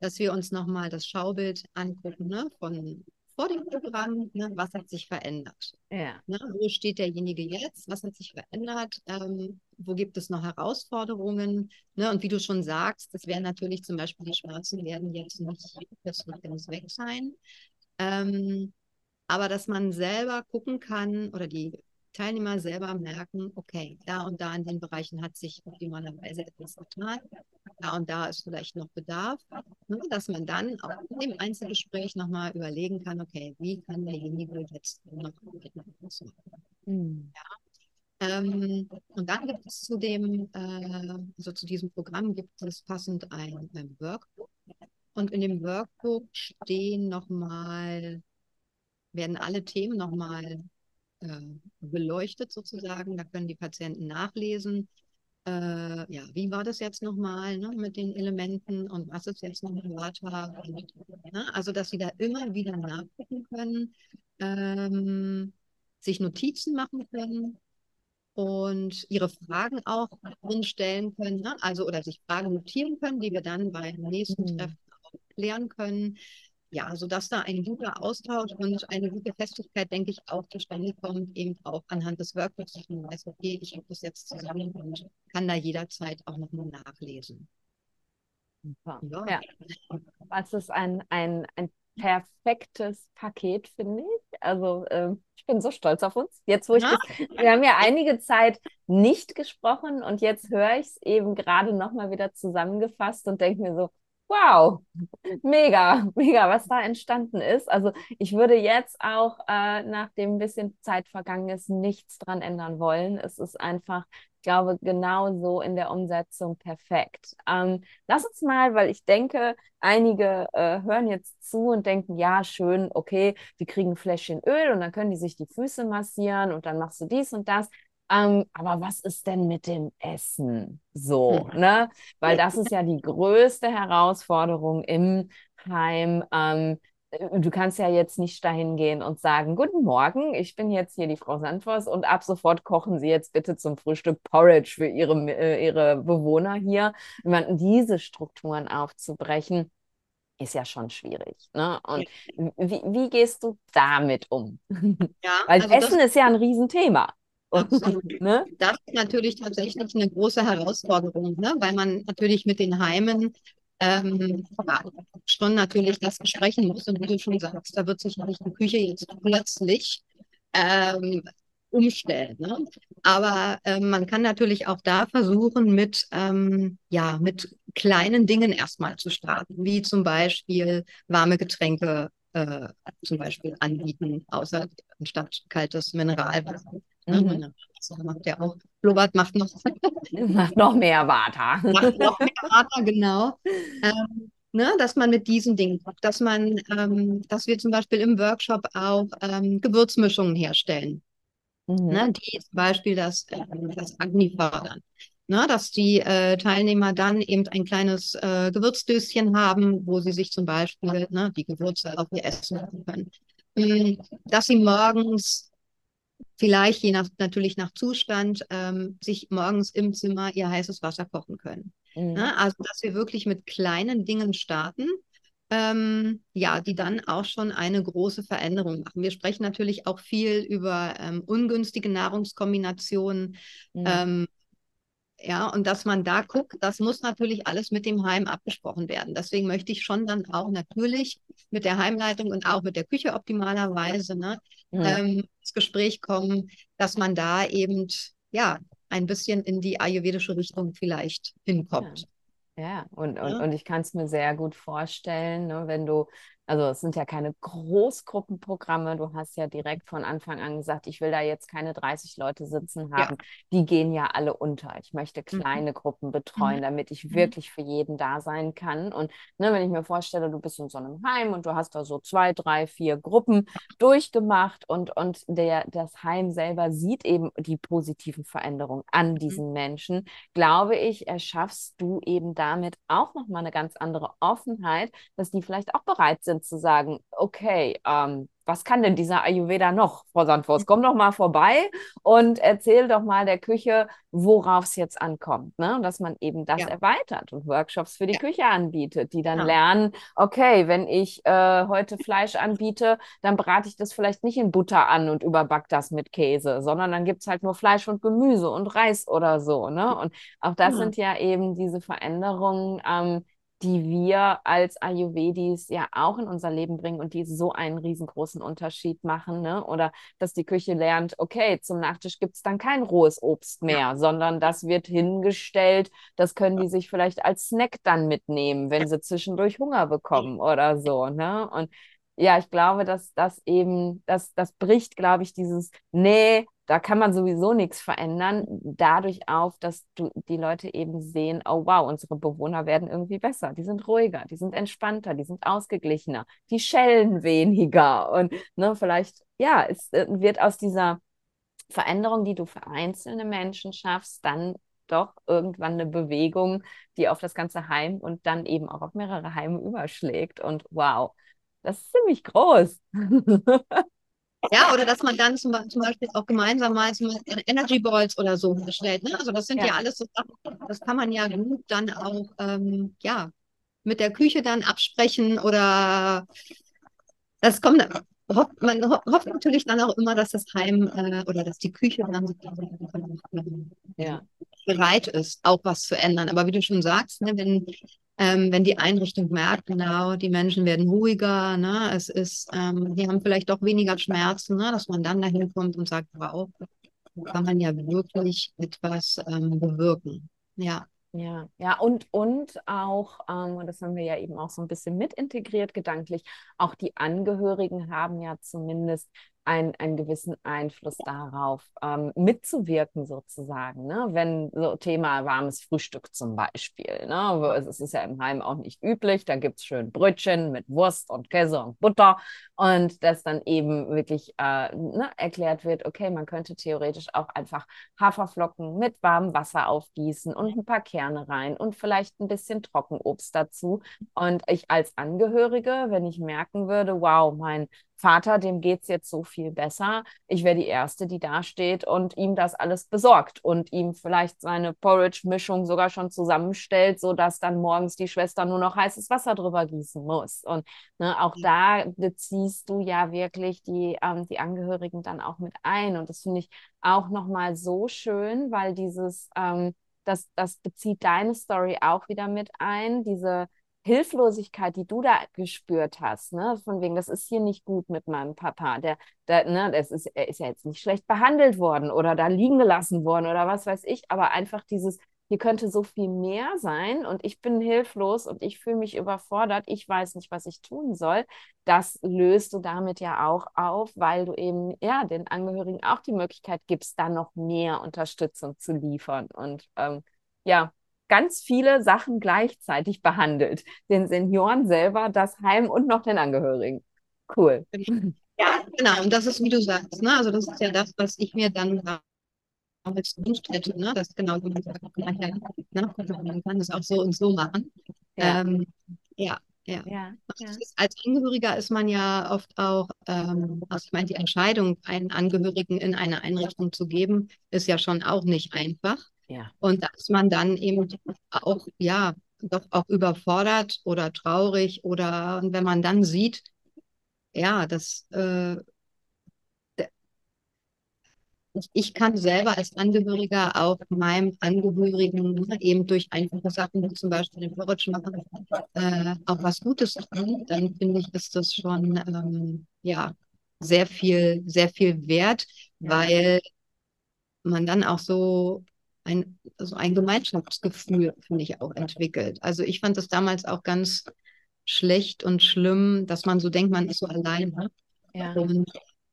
dass wir uns nochmal das Schaubild angucken ne, von vor dem Programm, ne, was hat sich verändert? Ja. Ne, wo steht derjenige jetzt? Was hat sich verändert? Ähm, wo gibt es noch Herausforderungen? Ne, und wie du schon sagst, das wären natürlich zum Beispiel die Schmerzen werden jetzt nicht ganz weg sein. Ähm, aber dass man selber gucken kann oder die Teilnehmer selber merken, okay, da und da in den Bereichen hat sich optimalerweise etwas getan. da und da ist vielleicht noch Bedarf, ne, dass man dann auch in dem Einzelgespräch nochmal überlegen kann, okay, wie kann derjenige jetzt noch etwas machen. Mhm. Ja. Ähm, und dann gibt es zu dem, äh, also zu diesem Programm gibt es passend ein, ein Workbook. Und in dem Workbook stehen nochmal, werden alle Themen nochmal äh, beleuchtet sozusagen. Da können die Patienten nachlesen. Äh, ja, wie war das jetzt nochmal ne, mit den Elementen und was ist jetzt nochmal Vata? ne, also, dass sie da immer wieder nachgucken können, ähm, sich Notizen machen können und ihre Fragen auch stellen können, ne? also oder sich Fragen notieren können, die wir dann beim nächsten mhm. Treffen auch klären können ja, sodass da ein guter Austausch und eine gute Festigkeit, denke ich, auch zustande kommt, eben auch anhand des Workbooks, dass man weiß, okay, ich habe das jetzt zusammen und kann da jederzeit auch nochmal nachlesen. Super. Ja. ja. Das ist ein, ein, ein perfektes Paket, finde ich. Also äh, ich bin so stolz auf uns. Jetzt, wo ich ja. das, wir haben ja einige Zeit nicht gesprochen und jetzt höre ich es eben gerade nochmal wieder zusammengefasst und denke mir so, Wow, mega, mega, was da entstanden ist. Also ich würde jetzt auch, äh, nachdem ein bisschen Zeit vergangen ist, nichts dran ändern wollen. Es ist einfach, ich glaube, genau so in der Umsetzung perfekt. Ähm, lass uns mal, weil ich denke, einige äh, hören jetzt zu und denken, ja, schön, okay, die kriegen ein Fläschchen Öl und dann können die sich die Füße massieren und dann machst du dies und das. Ähm, aber was ist denn mit dem Essen so, hm. ne? Weil das ist ja die größte Herausforderung im Heim. Ähm, äh, du kannst ja jetzt nicht dahin gehen und sagen, guten Morgen, ich bin jetzt hier die Frau Sandvors und ab sofort kochen Sie jetzt bitte zum Frühstück Porridge für Ihre, äh, Ihre Bewohner hier. Diese Strukturen aufzubrechen, ist ja schon schwierig. Ne? Und wie, wie gehst du damit um? Ja, Weil also Essen ist ja ein Riesenthema. Ne? Das ist natürlich tatsächlich eine große Herausforderung, ne? weil man natürlich mit den Heimen ähm, schon natürlich das besprechen muss. Und wie du schon sagst, da wird sich die Küche jetzt plötzlich ähm, umstellen. Ne? Aber ähm, man kann natürlich auch da versuchen, mit, ähm, ja, mit kleinen Dingen erstmal zu starten, wie zum Beispiel warme Getränke äh, zum Beispiel anbieten, außer anstatt kaltes Mineralwasser. Ne? Mhm. macht ja auch, Blubert macht noch, macht noch mehr Water. macht noch mehr Water, genau. Ähm, ne, dass man mit diesen Dingen dass man, ähm, dass wir zum Beispiel im Workshop auch ähm, Gewürzmischungen herstellen. Mhm. Ne, die zum Beispiel das, äh, das Agni fördern. Ne, dass die äh, Teilnehmer dann eben ein kleines äh, Gewürzdöschen haben, wo sie sich zum Beispiel ne, die Gewürze auf ihr Essen machen können. Ähm, dass sie morgens vielleicht je nach, natürlich nach Zustand, ähm, sich morgens im Zimmer ihr heißes Wasser kochen können. Mhm. Ne? Also, dass wir wirklich mit kleinen Dingen starten, ähm, ja, die dann auch schon eine große Veränderung machen. Wir sprechen natürlich auch viel über ähm, ungünstige Nahrungskombinationen, mhm. Ja, und dass man da guckt, das muss natürlich alles mit dem Heim abgesprochen werden. Deswegen möchte ich schon dann auch natürlich mit der Heimleitung und auch mit der Küche optimalerweise ne, mhm. ähm, ins Gespräch kommen, dass man da eben ja ein bisschen in die ayurvedische Richtung vielleicht hinkommt. Ja. Ja, und, und, ja. und ich kann es mir sehr gut vorstellen, ne, wenn du also es sind ja keine Großgruppenprogramme. Du hast ja direkt von Anfang an gesagt, ich will da jetzt keine 30 Leute sitzen haben. Ja. Die gehen ja alle unter. Ich möchte mhm. kleine mhm. Gruppen betreuen, damit ich mhm. wirklich für jeden da sein kann. Und ne, wenn ich mir vorstelle, du bist in so einem Heim und du hast da so zwei, drei, vier Gruppen durchgemacht und, und der, das Heim selber sieht eben die positiven Veränderungen an mhm. diesen mhm. Menschen, glaube ich, erschaffst du eben damit auch nochmal eine ganz andere Offenheit, dass die vielleicht auch bereit sind, sind, zu sagen, okay, ähm, was kann denn dieser Ayurveda noch, Frau Sandvors? Komm doch mal vorbei und erzähl doch mal der Küche, worauf es jetzt ankommt. Ne? Und dass man eben das ja. erweitert und Workshops für die ja. Küche anbietet, die dann ja. lernen, okay, wenn ich äh, heute Fleisch anbiete, dann brate ich das vielleicht nicht in Butter an und überback das mit Käse, sondern dann gibt es halt nur Fleisch und Gemüse und Reis oder so. Ne? Und auch das sind ja eben diese Veränderungen, ähm, die wir als Ayurvedis ja auch in unser Leben bringen und die so einen riesengroßen Unterschied machen. Ne? Oder dass die Küche lernt, okay, zum Nachtisch gibt es dann kein rohes Obst mehr, ja. sondern das wird hingestellt. Das können die sich vielleicht als Snack dann mitnehmen, wenn sie zwischendurch Hunger bekommen oder so. Ne? Und ja, ich glaube, dass das eben, das, das bricht, glaube ich, dieses, nee, da kann man sowieso nichts verändern, dadurch auf, dass du, die Leute eben sehen, oh wow, unsere Bewohner werden irgendwie besser, die sind ruhiger, die sind entspannter, die sind ausgeglichener, die schellen weniger. Und ne, vielleicht, ja, es äh, wird aus dieser Veränderung, die du für einzelne Menschen schaffst, dann doch irgendwann eine Bewegung, die auf das ganze Heim und dann eben auch auf mehrere Heime überschlägt. Und wow, das ist ziemlich groß. Ja, oder dass man dann zum, zum Beispiel auch gemeinsam mal Energy Balls oder so herstellt. Ne? Also das sind ja. ja alles so Sachen, das kann man ja gut dann auch ähm, ja, mit der Küche dann absprechen oder das kommt, hofft, man hofft natürlich dann auch immer, dass das Heim äh, oder dass die Küche dann ja. bereit ist, auch was zu ändern. Aber wie du schon sagst, ne, wenn ähm, wenn die Einrichtung merkt, genau, die Menschen werden ruhiger, ne, es ist, ähm, die haben vielleicht doch weniger Schmerzen, ne, dass man dann dahin kommt und sagt, wow, kann man ja wirklich etwas ähm, bewirken. Ja. Ja, ja, und, und auch, ähm, und das haben wir ja eben auch so ein bisschen mit integriert gedanklich, auch die Angehörigen haben ja zumindest ein, einen gewissen Einfluss darauf, ähm, mitzuwirken sozusagen. Ne? Wenn so Thema warmes Frühstück zum Beispiel. Ne? Es ist ja im Heim auch nicht üblich. Da gibt es schön Brötchen mit Wurst und Käse und Butter. Und dass dann eben wirklich äh, ne, erklärt wird, okay, man könnte theoretisch auch einfach Haferflocken mit warmem Wasser aufgießen und ein paar Kerne rein und vielleicht ein bisschen Trockenobst dazu. Und ich als Angehörige, wenn ich merken würde, wow, mein Vater, dem geht es jetzt so viel besser. Ich wäre die Erste, die da steht und ihm das alles besorgt und ihm vielleicht seine Porridge-Mischung sogar schon zusammenstellt, sodass dann morgens die Schwester nur noch heißes Wasser drüber gießen muss. Und ne, auch da beziehst du ja wirklich die, ähm, die Angehörigen dann auch mit ein. Und das finde ich auch nochmal so schön, weil dieses, ähm, das, das bezieht deine Story auch wieder mit ein, diese Hilflosigkeit, die du da gespürt hast, ne, von wegen, das ist hier nicht gut mit meinem Papa, der, der, ne, das ist, er ist ja jetzt nicht schlecht behandelt worden oder da liegen gelassen worden oder was weiß ich, aber einfach dieses, hier könnte so viel mehr sein und ich bin hilflos und ich fühle mich überfordert, ich weiß nicht, was ich tun soll. Das löst du damit ja auch auf, weil du eben ja den Angehörigen auch die Möglichkeit gibst, da noch mehr Unterstützung zu liefern und ähm, ja, ganz viele Sachen gleichzeitig behandelt. Den Senioren selber, das Heim und noch den Angehörigen. Cool. Ja, genau. Und das ist, wie du sagst, ne? Also das ist ja das, was ich mir dann damals gewünscht hätte, ne? Dass genau man sagt, ne? man kann es auch so und so machen. Ja. Ähm, ja. Ja. ja, ja. Als Angehöriger ist man ja oft auch, ähm, also ich meine, die Entscheidung, einen Angehörigen in eine Einrichtung zu geben, ist ja schon auch nicht einfach. Ja. Und dass man dann eben auch, ja, doch auch überfordert oder traurig oder wenn man dann sieht, ja, das, äh, ich kann selber als Angehöriger auch meinem Angehörigen eben durch einfache Sachen, wie zum Beispiel den Porridge machen, äh, auch was Gutes tun, dann finde ich, ist das schon ähm, ja, sehr viel, sehr viel wert, weil man dann auch so ein, so ein Gemeinschaftsgefühl, finde ich, auch entwickelt. Also ich fand das damals auch ganz schlecht und schlimm, dass man so denkt, man ist so alleine. Ja. Und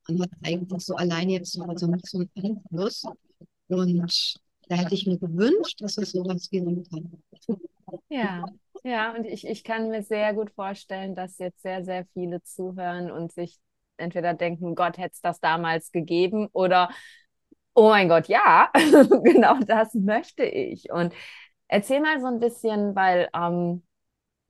man hat eigentlich so alleine jetzt so also nicht so einen Einfluss. Und da hätte ich mir gewünscht, dass es sowas geben kann. Ja, ja, und ich, ich kann mir sehr gut vorstellen, dass jetzt sehr, sehr viele zuhören und sich entweder denken, Gott hätte es das damals gegeben oder Oh mein Gott, ja, genau das möchte ich. Und erzähl mal so ein bisschen, weil ähm,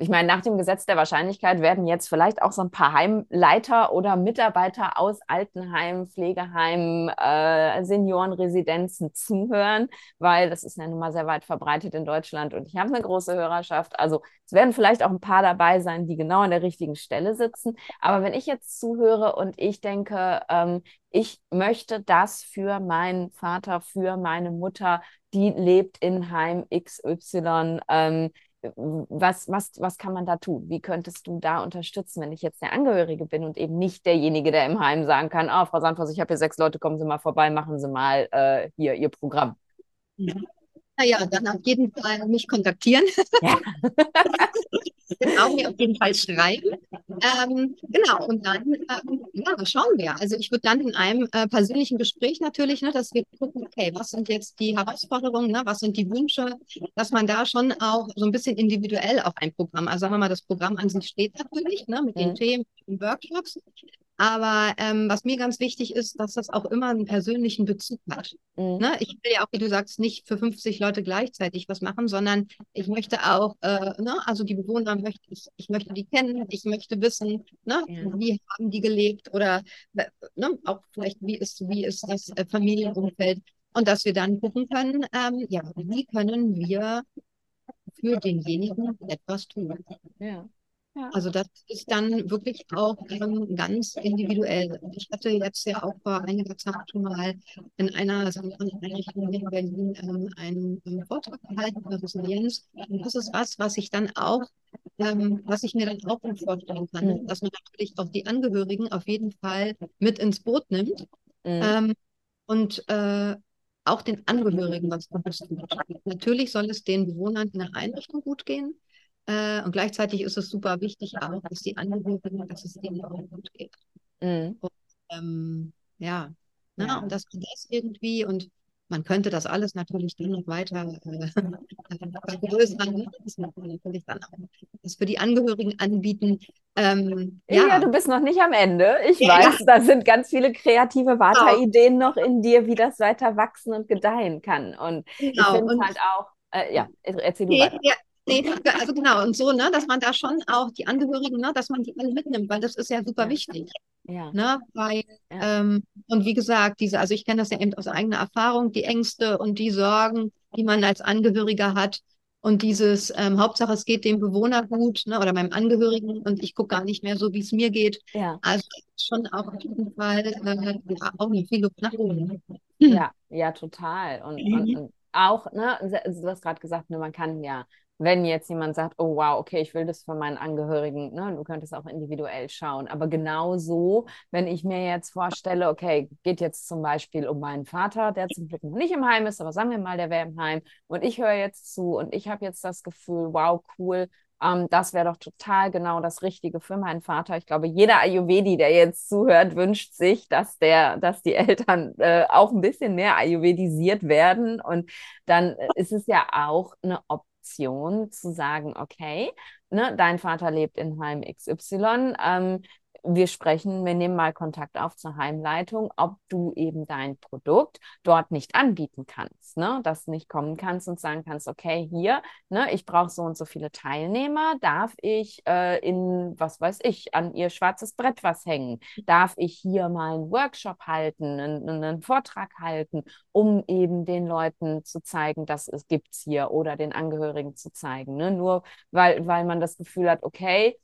ich meine, nach dem Gesetz der Wahrscheinlichkeit werden jetzt vielleicht auch so ein paar Heimleiter oder Mitarbeiter aus Altenheimen, Pflegeheimen, äh, Seniorenresidenzen zuhören, weil das ist ja nun mal sehr weit verbreitet in Deutschland und ich habe eine große Hörerschaft. Also es werden vielleicht auch ein paar dabei sein, die genau an der richtigen Stelle sitzen. Aber wenn ich jetzt zuhöre und ich denke, ähm, ich möchte das für meinen Vater, für meine Mutter, die lebt in Heim XY. Ähm, was, was, was kann man da tun? Wie könntest du da unterstützen, wenn ich jetzt der Angehörige bin und eben nicht derjenige, der im Heim sagen kann, oh, Frau Sandfoss, ich habe hier sechs Leute, kommen Sie mal vorbei, machen Sie mal äh, hier Ihr Programm. Mhm. Naja, dann auf jeden Fall mich kontaktieren. Ja. genau, mir auf jeden Fall schreiben. Ähm, genau, und dann ähm, ja, schauen wir. Also ich würde dann in einem äh, persönlichen Gespräch natürlich, ne, dass wir gucken, okay, was sind jetzt die Herausforderungen, ne, was sind die Wünsche, dass man da schon auch so ein bisschen individuell auf ein Programm, also sagen wir mal, das Programm an sich steht natürlich, ne, mit mhm. den Themen, den Workshops, aber ähm, was mir ganz wichtig ist, dass das auch immer einen persönlichen Bezug hat. Mhm. Ne? Ich will ja auch, wie du sagst, nicht für 50 Leute gleichzeitig was machen, sondern ich möchte auch, äh, ne? also die Bewohner möchte ich, ich möchte die kennen, ich möchte wissen, ne? Ja. wie haben die gelebt oder ne? auch vielleicht, wie ist, wie ist das äh, Familienumfeld und dass wir dann gucken können, ähm, ja, wie können wir für denjenigen etwas tun. Ja. Ja. Also das ist dann wirklich auch ähm, ganz individuell. Ich hatte jetzt ja auch vor einiger Zeit schon mal in einer Einrichtung in Berlin ähm, einen, einen, Vortrag gehalten über Resilienz. Und das ist was, was ich dann auch, ähm, was ich mir dann auch gut vorstellen kann, mhm. dass man natürlich auch die Angehörigen auf jeden Fall mit ins Boot nimmt mhm. Ähm, und äh, auch den Angehörigen was Gutes tut. Natürlich soll es den Bewohnern in der Einrichtung gut gehen. Äh, und gleichzeitig ist es super wichtig auch, dass die Angehörigen, dass es denen auch gut geht. Mhm. Und, ähm, ja, ne? ja. und dass man das irgendwie und man könnte das alles natürlich dann noch weiter äh, vergrößern. Ne? Das man natürlich dann auch das für die Angehörigen anbieten. Ähm, ja. ja. du bist noch nicht am Ende. Ich ja, weiß, da sind ganz viele kreative Vata-Ideen noch in dir, wie das weiter wachsen und gedeihen kann. Und genau. ich finde halt auch, äh, ja, erzähl du weiter. Ja, Nee, also genau, und so, ne, dass man da schon auch die Angehörigen, ne, dass man die alle mitnimmt, weil das ist ja super wichtig. Ja. Ne, weil, ja. ähm, und wie gesagt, diese, also ich kenne das ja eben aus eigener Erfahrung, die Ängste und die Sorgen, die man als Angehöriger hat. Und dieses, ähm, Hauptsache es geht dem Bewohner gut, ne, oder meinem Angehörigen und ich gucke gar nicht mehr so, wie es mir geht. Ja. Also schon auch auf jeden Fall äh, ja, auch eine viel Luft nach oben. Ja, ja, total. Und, und, mhm. und auch, ne, du hast gerade gesagt, ne, man kann ja wenn jetzt jemand sagt, oh wow, okay, ich will das von meinen Angehörigen, ne, du könntest auch individuell schauen. Aber genau so, wenn ich mir jetzt vorstelle, okay, geht jetzt zum Beispiel um meinen Vater, der zum Glück noch nicht im Heim ist, aber sagen wir mal, der wäre im Heim und ich höre jetzt zu und ich habe jetzt das Gefühl, wow, cool, ähm, das wäre doch total genau das Richtige für meinen Vater. Ich glaube, jeder Ayurvedi, der jetzt zuhört, wünscht sich, dass der, dass die Eltern äh, auch ein bisschen mehr ayurvedisiert werden. Und dann ist es ja auch eine Option Option zu sagen, okay, ne, dein Vater lebt in Heim XY, ähm, wir sprechen, wir nehmen mal Kontakt auf zur Heimleitung, ob du eben dein Produkt dort nicht anbieten kannst, ne? dass nicht kommen kannst und sagen kannst, okay, hier, ne, ich brauche so und so viele Teilnehmer, darf ich äh, in, was weiß ich, an ihr schwarzes Brett was hängen? Darf ich hier mal einen Workshop halten, einen, einen Vortrag halten, um eben den Leuten zu zeigen, dass es gibt's hier oder den Angehörigen zu zeigen, ne? nur weil, weil man das Gefühl hat, okay,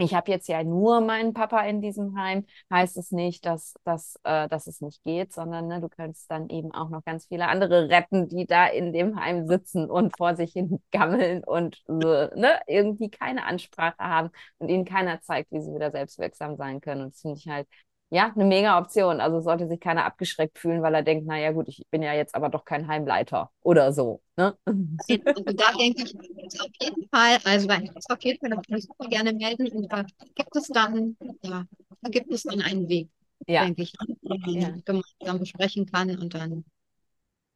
ich habe jetzt ja nur meinen Papa in diesem Heim, heißt es nicht, dass, dass, äh, dass es nicht geht, sondern ne, du könntest dann eben auch noch ganz viele andere retten, die da in dem Heim sitzen und vor sich hin gammeln und äh, ne, irgendwie keine Ansprache haben und ihnen keiner zeigt, wie sie wieder selbstwirksam sein können. Und das finde ich halt ja, eine mega Option. Also sollte sich keiner abgeschreckt fühlen, weil er denkt, naja gut, ich bin ja jetzt aber doch kein Heimleiter oder so. Ne? Also da denke ich auf jeden Fall, also bei auf jeden Fall natürlich super gerne melden und da gibt es dann, ja, da gibt es dann einen Weg, ja. denke ich, den man ja. gemeinsam besprechen kann und dann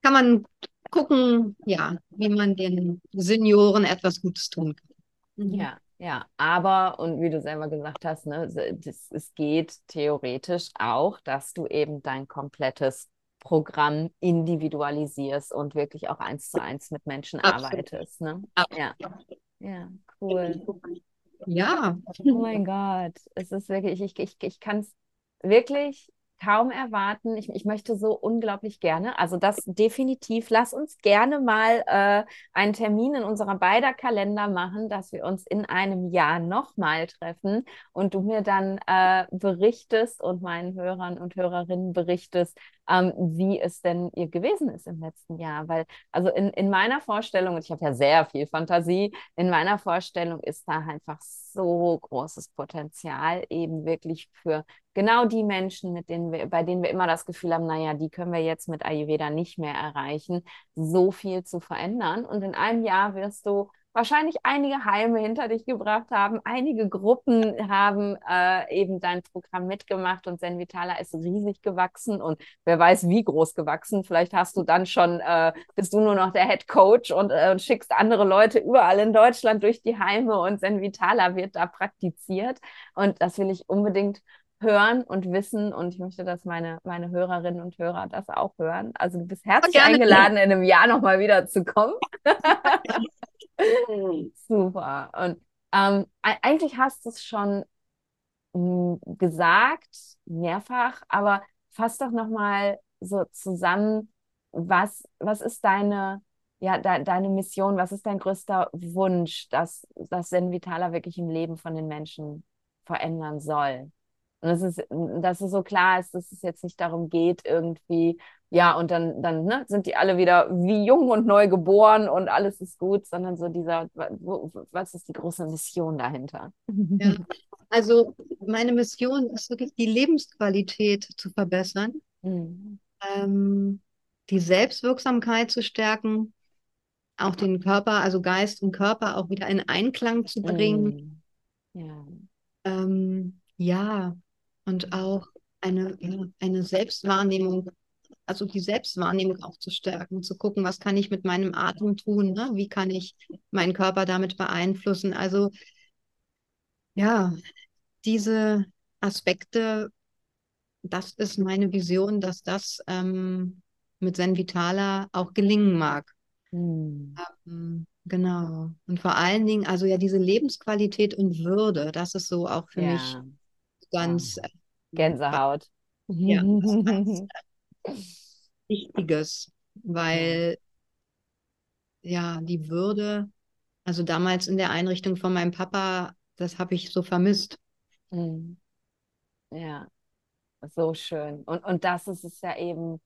kann man gucken, ja, wie man den Senioren etwas Gutes tun kann. Mhm. Ja, ja, aber, und wie du selber gesagt hast, ne, das, es geht theoretisch auch, dass du eben dein komplettes Programm individualisierst und wirklich auch eins zu eins mit Menschen Absolut. arbeitest. Ne? Ja. ja, cool. Ja. Oh mein Gott, es ist wirklich, ich, ich, ich kann es wirklich kaum erwarten. Ich, ich möchte so unglaublich gerne, also das definitiv, lass uns gerne mal äh, einen Termin in unserer beider Kalender machen, dass wir uns in einem Jahr nochmal treffen und du mir dann äh, berichtest und meinen Hörern und Hörerinnen berichtest, ähm, wie es denn ihr gewesen ist im letzten Jahr. Weil, also in, in meiner Vorstellung, und ich habe ja sehr viel Fantasie, in meiner Vorstellung ist da einfach so großes Potenzial eben wirklich für genau die Menschen, mit denen wir, bei denen wir immer das Gefühl haben, naja, die können wir jetzt mit Ayurveda nicht mehr erreichen, so viel zu verändern. Und in einem Jahr wirst du wahrscheinlich einige Heime hinter dich gebracht haben. Einige Gruppen haben äh, eben dein Programm mitgemacht und Zen Vitala ist riesig gewachsen und wer weiß, wie groß gewachsen. Vielleicht hast du dann schon, äh, bist du nur noch der Head Coach und, äh, und schickst andere Leute überall in Deutschland durch die Heime und Zen Vitala wird da praktiziert. Und das will ich unbedingt hören und wissen und ich möchte, dass meine, meine Hörerinnen und Hörer das auch hören. Also du bist herzlich eingeladen, in einem Jahr nochmal wieder zu kommen. Super. Und ähm, eigentlich hast du es schon hm, gesagt, mehrfach, aber fass doch nochmal so zusammen, was, was ist deine, ja, de, deine Mission, was ist dein größter Wunsch, dass das Zen Vitala wirklich im Leben von den Menschen verändern soll? Und das ist, dass es so klar ist, dass es jetzt nicht darum geht, irgendwie, ja, und dann, dann ne, sind die alle wieder wie jung und neu geboren und alles ist gut, sondern so dieser, was ist die große Mission dahinter? Ja, also meine Mission ist wirklich die Lebensqualität zu verbessern, mhm. ähm, die Selbstwirksamkeit zu stärken, auch den Körper, also Geist und Körper auch wieder in Einklang zu bringen. Mhm. Ja. Ähm, ja, und auch eine, eine Selbstwahrnehmung, also die Selbstwahrnehmung auch zu stärken, zu gucken, was kann ich mit meinem Atem tun, ne? wie kann ich meinen Körper damit beeinflussen. Also ja, diese Aspekte, das ist meine Vision, dass das ähm, mit Zen Vitala auch gelingen mag. Hm. Ähm, genau. Und vor allen Dingen, also ja, diese Lebensqualität und Würde, das ist so auch für ja. mich ganz äh, Gänsehaut. Ja, ganz, Wichtiges, weil ja die Würde, also damals in der Einrichtung von meinem Papa, das habe ich so vermisst. Mhm. Ja, so schön. Und, und das ist es ja eben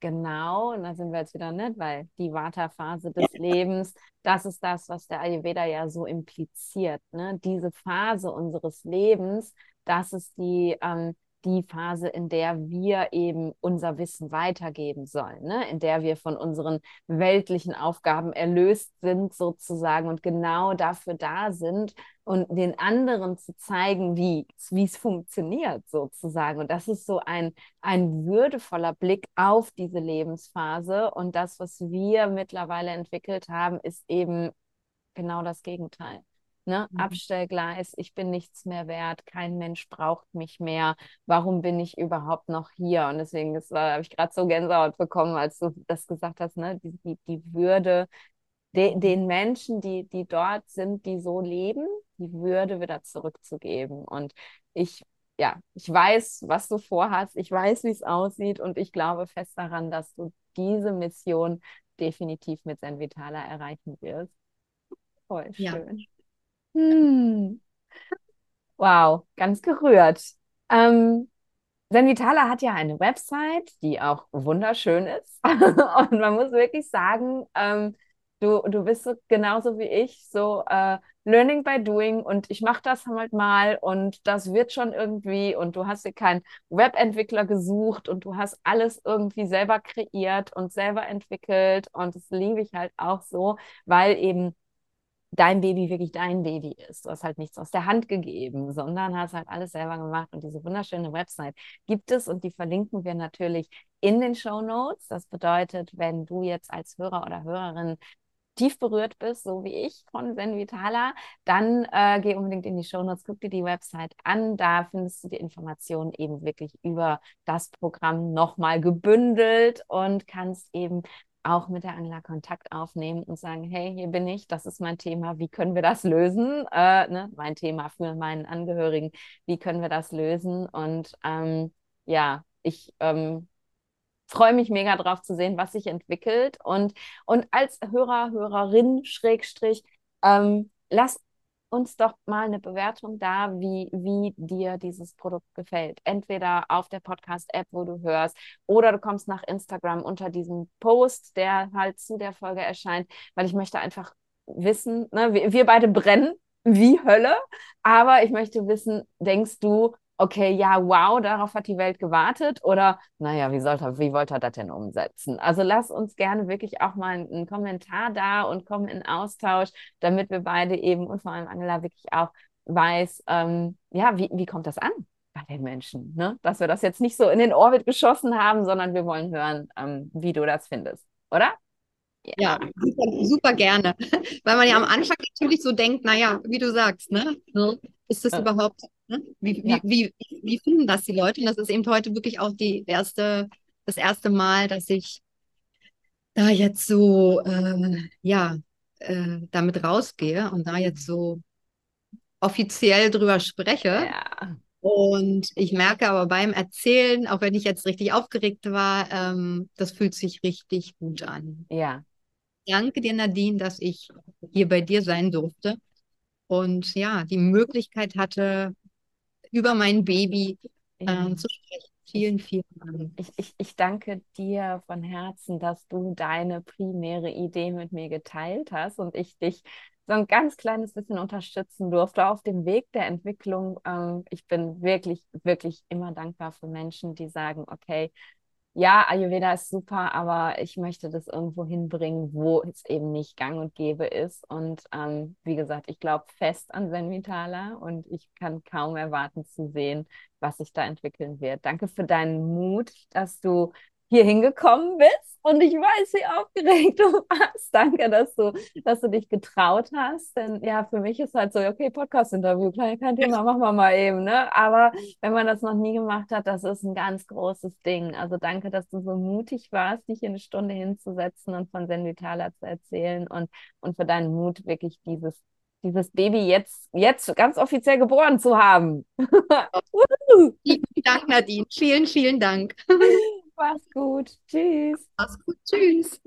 genau, und da sind wir jetzt wieder nicht, weil die Vata-Phase des Lebens, das ist das, was der Ayurveda ja so impliziert. Ne? Diese Phase unseres Lebens, das ist die, ähm, die Phase, in der wir eben unser Wissen weitergeben sollen, ne? in der wir von unseren weltlichen Aufgaben erlöst sind sozusagen und genau dafür da sind und den anderen zu zeigen, wie es funktioniert sozusagen. Und das ist so ein, ein würdevoller Blick auf diese Lebensphase und das, was wir mittlerweile entwickelt haben, ist eben genau das Gegenteil. Ne? Mhm. Abstellgleis, ich bin nichts mehr wert, kein Mensch braucht mich mehr, warum bin ich überhaupt noch hier? Und deswegen habe ich gerade so Gänsehaut bekommen, als du das gesagt hast, ne? die, die, die Würde de, mhm. den Menschen, die, die dort sind, die so leben, die Würde wieder zurückzugeben. Und ich, ja, ich weiß, was du vorhast, ich weiß, wie es aussieht und ich glaube fest daran, dass du diese Mission definitiv mit Zen Vitala erreichen wirst. Voll schön. Ja. Hm. Wow, ganz gerührt. Ähm, Senvitala hat ja eine Website, die auch wunderschön ist. Und man muss wirklich sagen, ähm, du, du bist so genauso wie ich, so äh, Learning by Doing und ich mache das halt mal und das wird schon irgendwie und du hast dir keinen Webentwickler gesucht und du hast alles irgendwie selber kreiert und selber entwickelt und das liebe ich halt auch so, weil eben dein Baby wirklich dein Baby ist. Du hast halt nichts aus der Hand gegeben, sondern hast halt alles selber gemacht. Und diese wunderschöne Website gibt es und die verlinken wir natürlich in den Show Notes. Das bedeutet, wenn du jetzt als Hörer oder Hörerin tief berührt bist, so wie ich von Zen Vitala, dann äh, geh unbedingt in die Show Notes, guck dir die Website an. Da findest du die Informationen eben wirklich über das Programm nochmal gebündelt und kannst eben auch mit der Angela Kontakt aufnehmen und sagen, hey, hier bin ich, das ist mein Thema, wie können wir das lösen? Äh, ne? Mein Thema für meinen Angehörigen, wie können wir das lösen? Und ähm, ja, ich ähm, freue mich mega drauf zu sehen, was sich entwickelt. Und, und als Hörer, Hörerin, Schrägstrich, ähm, lass uns doch mal eine Bewertung da, wie, wie dir dieses Produkt gefällt. Entweder auf der Podcast-App, wo du hörst, oder du kommst nach Instagram unter diesem Post, der halt zu der Folge erscheint, weil ich möchte einfach wissen, ne, wir, wir beide brennen wie Hölle, aber ich möchte wissen, denkst du, okay, ja, wow, darauf hat die Welt gewartet oder naja, wie, sollte, wie wollte er das denn umsetzen? Also lass uns gerne wirklich auch mal einen Kommentar da und kommen in Austausch, damit wir beide eben und vor allem Angela wirklich auch weiß, ähm, ja, wie, wie kommt das an? bei den Menschen, ne? Dass wir das jetzt nicht so in den Orbit geschossen haben, sondern wir wollen hören, ähm, wie du das findest, oder? Ja, super, super, gerne. Weil man ja am Anfang natürlich so denkt, naja, wie du sagst, ne? Ist das ja. überhaupt Ne? Wie, ja. wie, wie, wie finden das die Leute? Und das ist eben heute wirklich auch die erste, das erste Mal, dass ich da jetzt so, äh, ja, äh, damit rausgehe und da jetzt so offiziell drüber spreche. Ja. Und ich merke aber beim Erzählen, auch wenn ich jetzt richtig aufgeregt war, ähm, das fühlt sich richtig gut an. Ja. Danke dir, Nadine, dass ich hier bei dir sein durfte und ja, die Möglichkeit hatte, über mein Baby äh, zu sprechen. Vielen, vielen Dank. Ich, ich, ich danke dir von Herzen, dass du deine primäre Idee mit mir geteilt hast und ich dich so ein ganz kleines bisschen unterstützen durfte auf dem Weg der Entwicklung. Ähm, ich bin wirklich, wirklich immer dankbar für Menschen, die sagen, okay, ja, Ayurveda ist super, aber ich möchte das irgendwo hinbringen, wo es eben nicht gang und gäbe ist. Und ähm, wie gesagt, ich glaube fest an Zen Vitala und ich kann kaum erwarten zu sehen, was sich da entwickeln wird. Danke für deinen Mut, dass du hier hingekommen bist und ich weiß, wie aufgeregt du warst. Danke, dass du, dass du dich getraut hast. Denn ja, für mich ist halt so, okay, Podcast-Interview, kein, kein Thema, machen wir mal eben, ne? Aber wenn man das noch nie gemacht hat, das ist ein ganz großes Ding. Also danke, dass du so mutig warst, dich hier eine Stunde hinzusetzen und von Senditala zu erzählen und, und für deinen Mut, wirklich dieses dieses Baby jetzt, jetzt ganz offiziell geboren zu haben. vielen Dank, Nadine. Vielen, vielen Dank. Mach's gut. Tschüss. Mach's gut. Tschüss.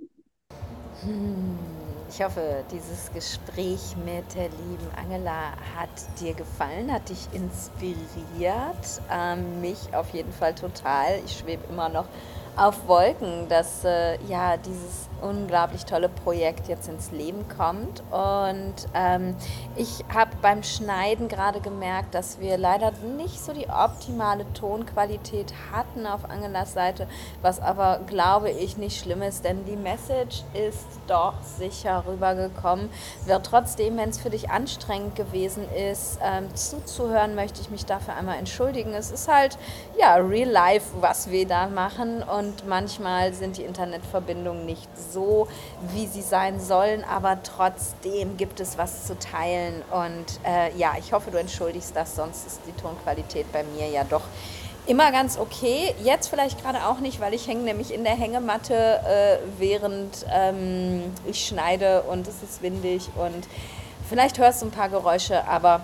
Ich hoffe, dieses Gespräch mit der lieben Angela hat dir gefallen, hat dich inspiriert. Ähm, mich auf jeden Fall total. Ich schwebe immer noch auf Wolken, dass äh, ja dieses unglaublich tolle Projekt jetzt ins Leben kommt. Und ähm, ich habe beim Schneiden gerade gemerkt, dass wir leider nicht so die optimale Tonqualität hatten auf Angelas Seite, was aber, glaube ich, nicht schlimm ist, denn die Message ist doch sicher rübergekommen. Wird trotzdem, wenn es für dich anstrengend gewesen ist, ähm, zuzuhören, möchte ich mich dafür einmal entschuldigen. Es ist halt, ja, real life, was wir da machen und manchmal sind die Internetverbindungen nicht so so, wie sie sein sollen, aber trotzdem gibt es was zu teilen. Und äh, ja, ich hoffe, du entschuldigst das, sonst ist die Tonqualität bei mir ja doch immer ganz okay. Jetzt vielleicht gerade auch nicht, weil ich hänge nämlich in der Hängematte, äh, während ähm, ich schneide und es ist windig und vielleicht hörst du ein paar Geräusche, aber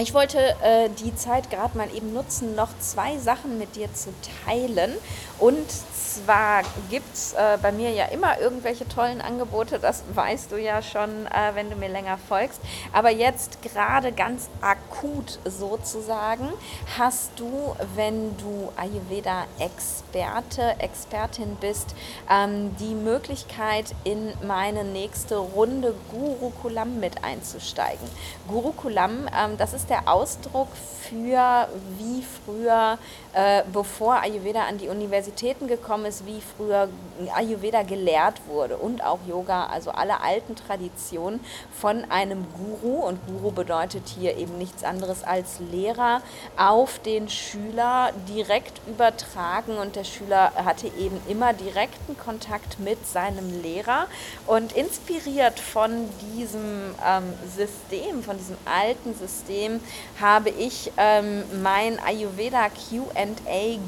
ich wollte äh, die Zeit gerade mal eben nutzen, noch zwei Sachen mit dir zu teilen. Und zwar gibt es äh, bei mir ja immer irgendwelche tollen Angebote, das weißt du ja schon, äh, wenn du mir länger folgst. Aber jetzt gerade ganz akut sozusagen hast du, wenn du Ayurveda-Experte, Expertin bist, ähm, die Möglichkeit, in meine nächste Runde Gurukulam mit einzusteigen. Gurukulam, ähm, das ist der Ausdruck für wie früher, äh, bevor Ayurveda an die Universitäten gekommen ist, wie früher Ayurveda gelehrt wurde und auch Yoga, also alle alten Traditionen von einem Guru. Und Guru bedeutet hier eben nichts anderes als Lehrer auf den Schüler direkt übertragen. Und der Schüler hatte eben immer direkten Kontakt mit seinem Lehrer. Und inspiriert von diesem ähm, System, von diesem alten System, habe ich ähm, mein Ayurveda QA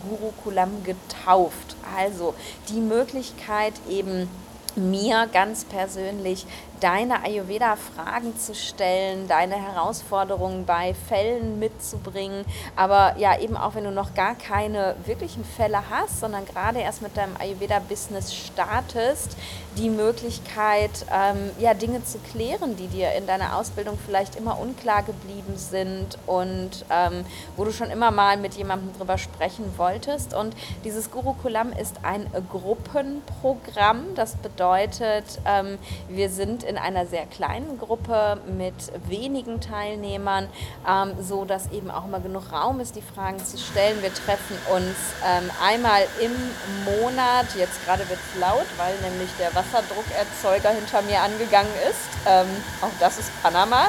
Gurukulam getauft. Also die Möglichkeit eben mir ganz persönlich deine Ayurveda-Fragen zu stellen, deine Herausforderungen bei Fällen mitzubringen. Aber ja, eben auch wenn du noch gar keine wirklichen Fälle hast, sondern gerade erst mit deinem Ayurveda-Business startest, die Möglichkeit, ähm, ja, Dinge zu klären, die dir in deiner Ausbildung vielleicht immer unklar geblieben sind und ähm, wo du schon immer mal mit jemandem drüber sprechen wolltest. Und dieses Gurukulam ist ein Gruppenprogramm. Das bedeutet, ähm, wir sind in einer sehr kleinen Gruppe mit wenigen Teilnehmern, ähm, so dass eben auch immer genug Raum ist, die Fragen zu stellen. Wir treffen uns ähm, einmal im Monat. Jetzt gerade wird es laut, weil nämlich der Wasserdruckerzeuger hinter mir angegangen ist. Ähm, auch das ist Panama.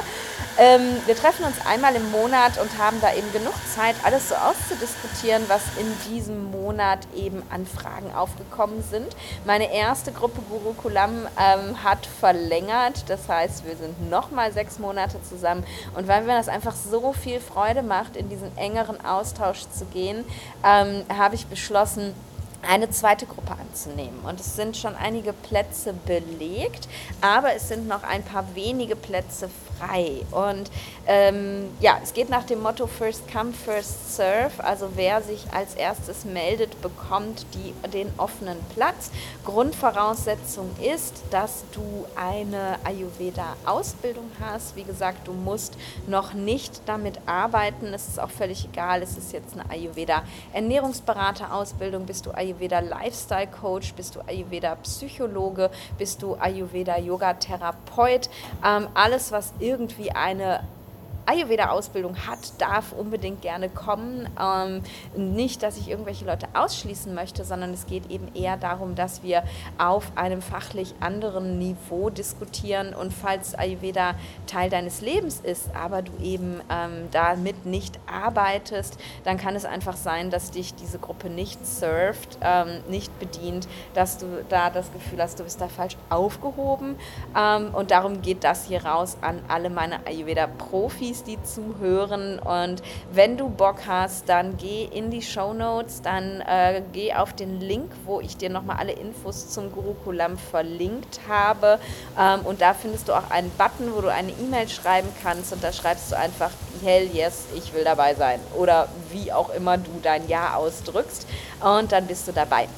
Ähm, wir treffen uns einmal im Monat und haben da eben genug Zeit, alles so auszudiskutieren, was in diesem Monat eben an Fragen aufgekommen sind. Meine erste Gruppe Guru Kulam ähm, hat verlängert, das heißt, wir sind nochmal sechs Monate zusammen. Und weil mir das einfach so viel Freude macht, in diesen engeren Austausch zu gehen, ähm, habe ich beschlossen, eine zweite Gruppe anzunehmen. Und es sind schon einige Plätze belegt, aber es sind noch ein paar wenige Plätze frei. Und ähm, ja, es geht nach dem Motto First Come, First Serve. Also wer sich als erstes meldet, bekommt die, den offenen Platz. Grundvoraussetzung ist, dass du eine Ayurveda-Ausbildung hast. Wie gesagt, du musst noch nicht damit arbeiten. Es ist auch völlig egal. Es ist jetzt eine Ayurveda-Ernährungsberater-Ausbildung. Bist du Ayurveda-Lifestyle-Coach? Bist du Ayurveda-Psychologe? Bist du Ayurveda-Yoga-Therapeut? Ähm, alles, was irgendwie eine Ayurveda-Ausbildung hat, darf unbedingt gerne kommen. Ähm, nicht, dass ich irgendwelche Leute ausschließen möchte, sondern es geht eben eher darum, dass wir auf einem fachlich anderen Niveau diskutieren. Und falls Ayurveda Teil deines Lebens ist, aber du eben ähm, damit nicht arbeitest, dann kann es einfach sein, dass dich diese Gruppe nicht surft, ähm, nicht bedient, dass du da das Gefühl hast, du bist da falsch aufgehoben. Ähm, und darum geht das hier raus an alle meine Ayurveda-Profis Profis, die zuhören. Und wenn du Bock hast, dann geh in die Show Notes, dann äh, geh auf den Link, wo ich dir nochmal alle Infos zum Gurukulam verlinkt habe. Ähm, und da findest du auch einen Button, wo du eine E-Mail schreiben kannst. Und da schreibst du einfach, hell yes, ich will dabei sein. Oder wie auch immer du dein Ja ausdrückst. Und dann bist du dabei.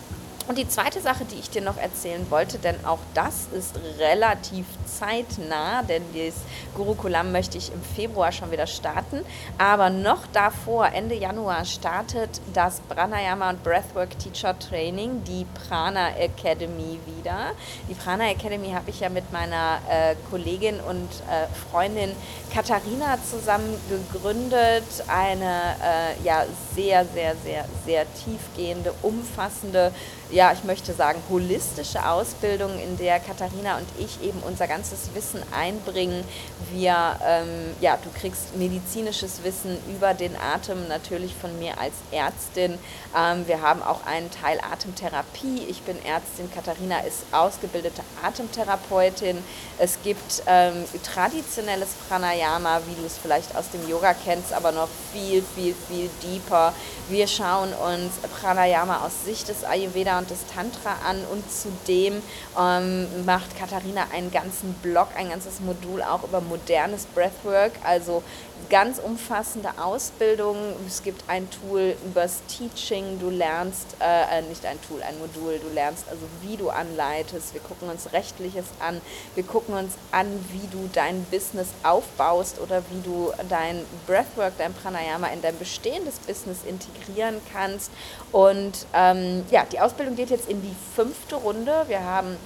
Und die zweite Sache, die ich dir noch erzählen wollte, denn auch das ist relativ zeitnah, denn das Gurukulam möchte ich im Februar schon wieder starten. Aber noch davor, Ende Januar, startet das Pranayama und Breathwork Teacher Training, die Prana Academy wieder. Die Prana Academy habe ich ja mit meiner äh, Kollegin und äh, Freundin Katharina zusammen gegründet. Eine äh, ja, sehr, sehr, sehr, sehr tiefgehende, umfassende ja, ich möchte sagen, holistische Ausbildung, in der Katharina und ich eben unser ganzes Wissen einbringen. Wir, ähm, ja, du kriegst medizinisches Wissen über den Atem, natürlich von mir als Ärztin. Ähm, wir haben auch einen Teil Atemtherapie. Ich bin Ärztin, Katharina ist ausgebildete Atemtherapeutin. Es gibt ähm, traditionelles Pranayama, wie du es vielleicht aus dem Yoga kennst, aber noch viel, viel, viel deeper. Wir schauen uns Pranayama aus Sicht des Ayurveda des Tantra an und zudem ähm, macht Katharina einen ganzen Blog, ein ganzes Modul auch über modernes Breathwork, also ganz umfassende Ausbildung. Es gibt ein Tool übers Teaching, du lernst, äh, äh, nicht ein Tool, ein Modul, du lernst also, wie du anleitest. Wir gucken uns Rechtliches an, wir gucken uns an, wie du dein Business aufbaust oder wie du dein Breathwork, dein Pranayama in dein bestehendes Business integrieren kannst. Und ähm, ja, die Ausbildung geht jetzt in die fünfte Runde. Wir haben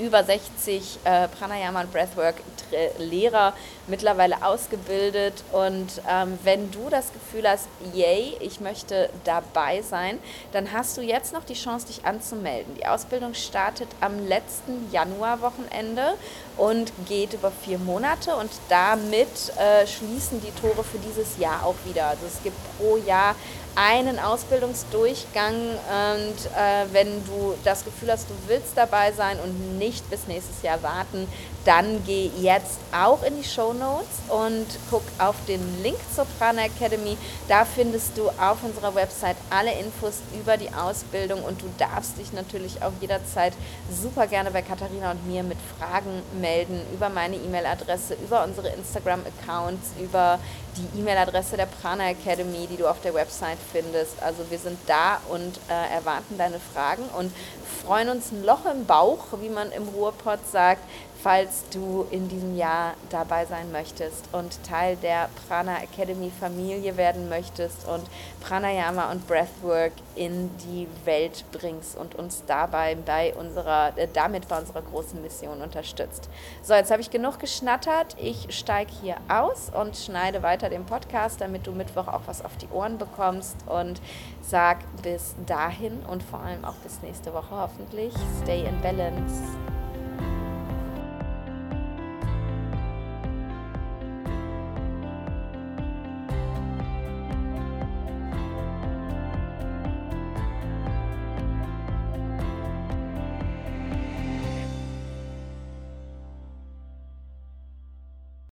über 60 äh, Pranayama und Breathwork Lehrer mittlerweile ausgebildet. Und ähm, wenn du das Gefühl hast, yay, ich möchte dabei sein, dann hast du jetzt noch die Chance, dich anzumelden. Die Ausbildung startet am letzten Januarwochenende und geht über vier Monate und damit äh, schließen die Tore für dieses Jahr auch wieder. Also es gibt pro Jahr einen Ausbildungsdurchgang und äh, wenn du das Gefühl hast, du willst dabei sein und nicht bis nächstes Jahr warten, dann geh jetzt auch in die Show Notes und guck auf den Link zur Prana Academy. Da findest du auf unserer Website alle Infos über die Ausbildung und du darfst dich natürlich auch jederzeit super gerne bei Katharina und mir mit Fragen melden über meine E-Mail-Adresse, über unsere Instagram-Accounts, über die E-Mail-Adresse der Prana Academy, die du auf der Website findest. Also wir sind da und äh, erwarten deine Fragen und freuen uns ein Loch im Bauch, wie man im Ruhrpott sagt, falls du in diesem Jahr dabei sein möchtest und Teil der Prana Academy Familie werden möchtest und Pranayama und Breathwork in die Welt bringst und uns dabei bei unserer, äh, damit bei unserer großen Mission unterstützt. So, jetzt habe ich genug geschnattert. Ich steige hier aus und schneide weiter den Podcast, damit du Mittwoch auch was auf die Ohren bekommst und sag bis dahin und vor allem auch bis nächste Woche hoffentlich. Stay in Balance.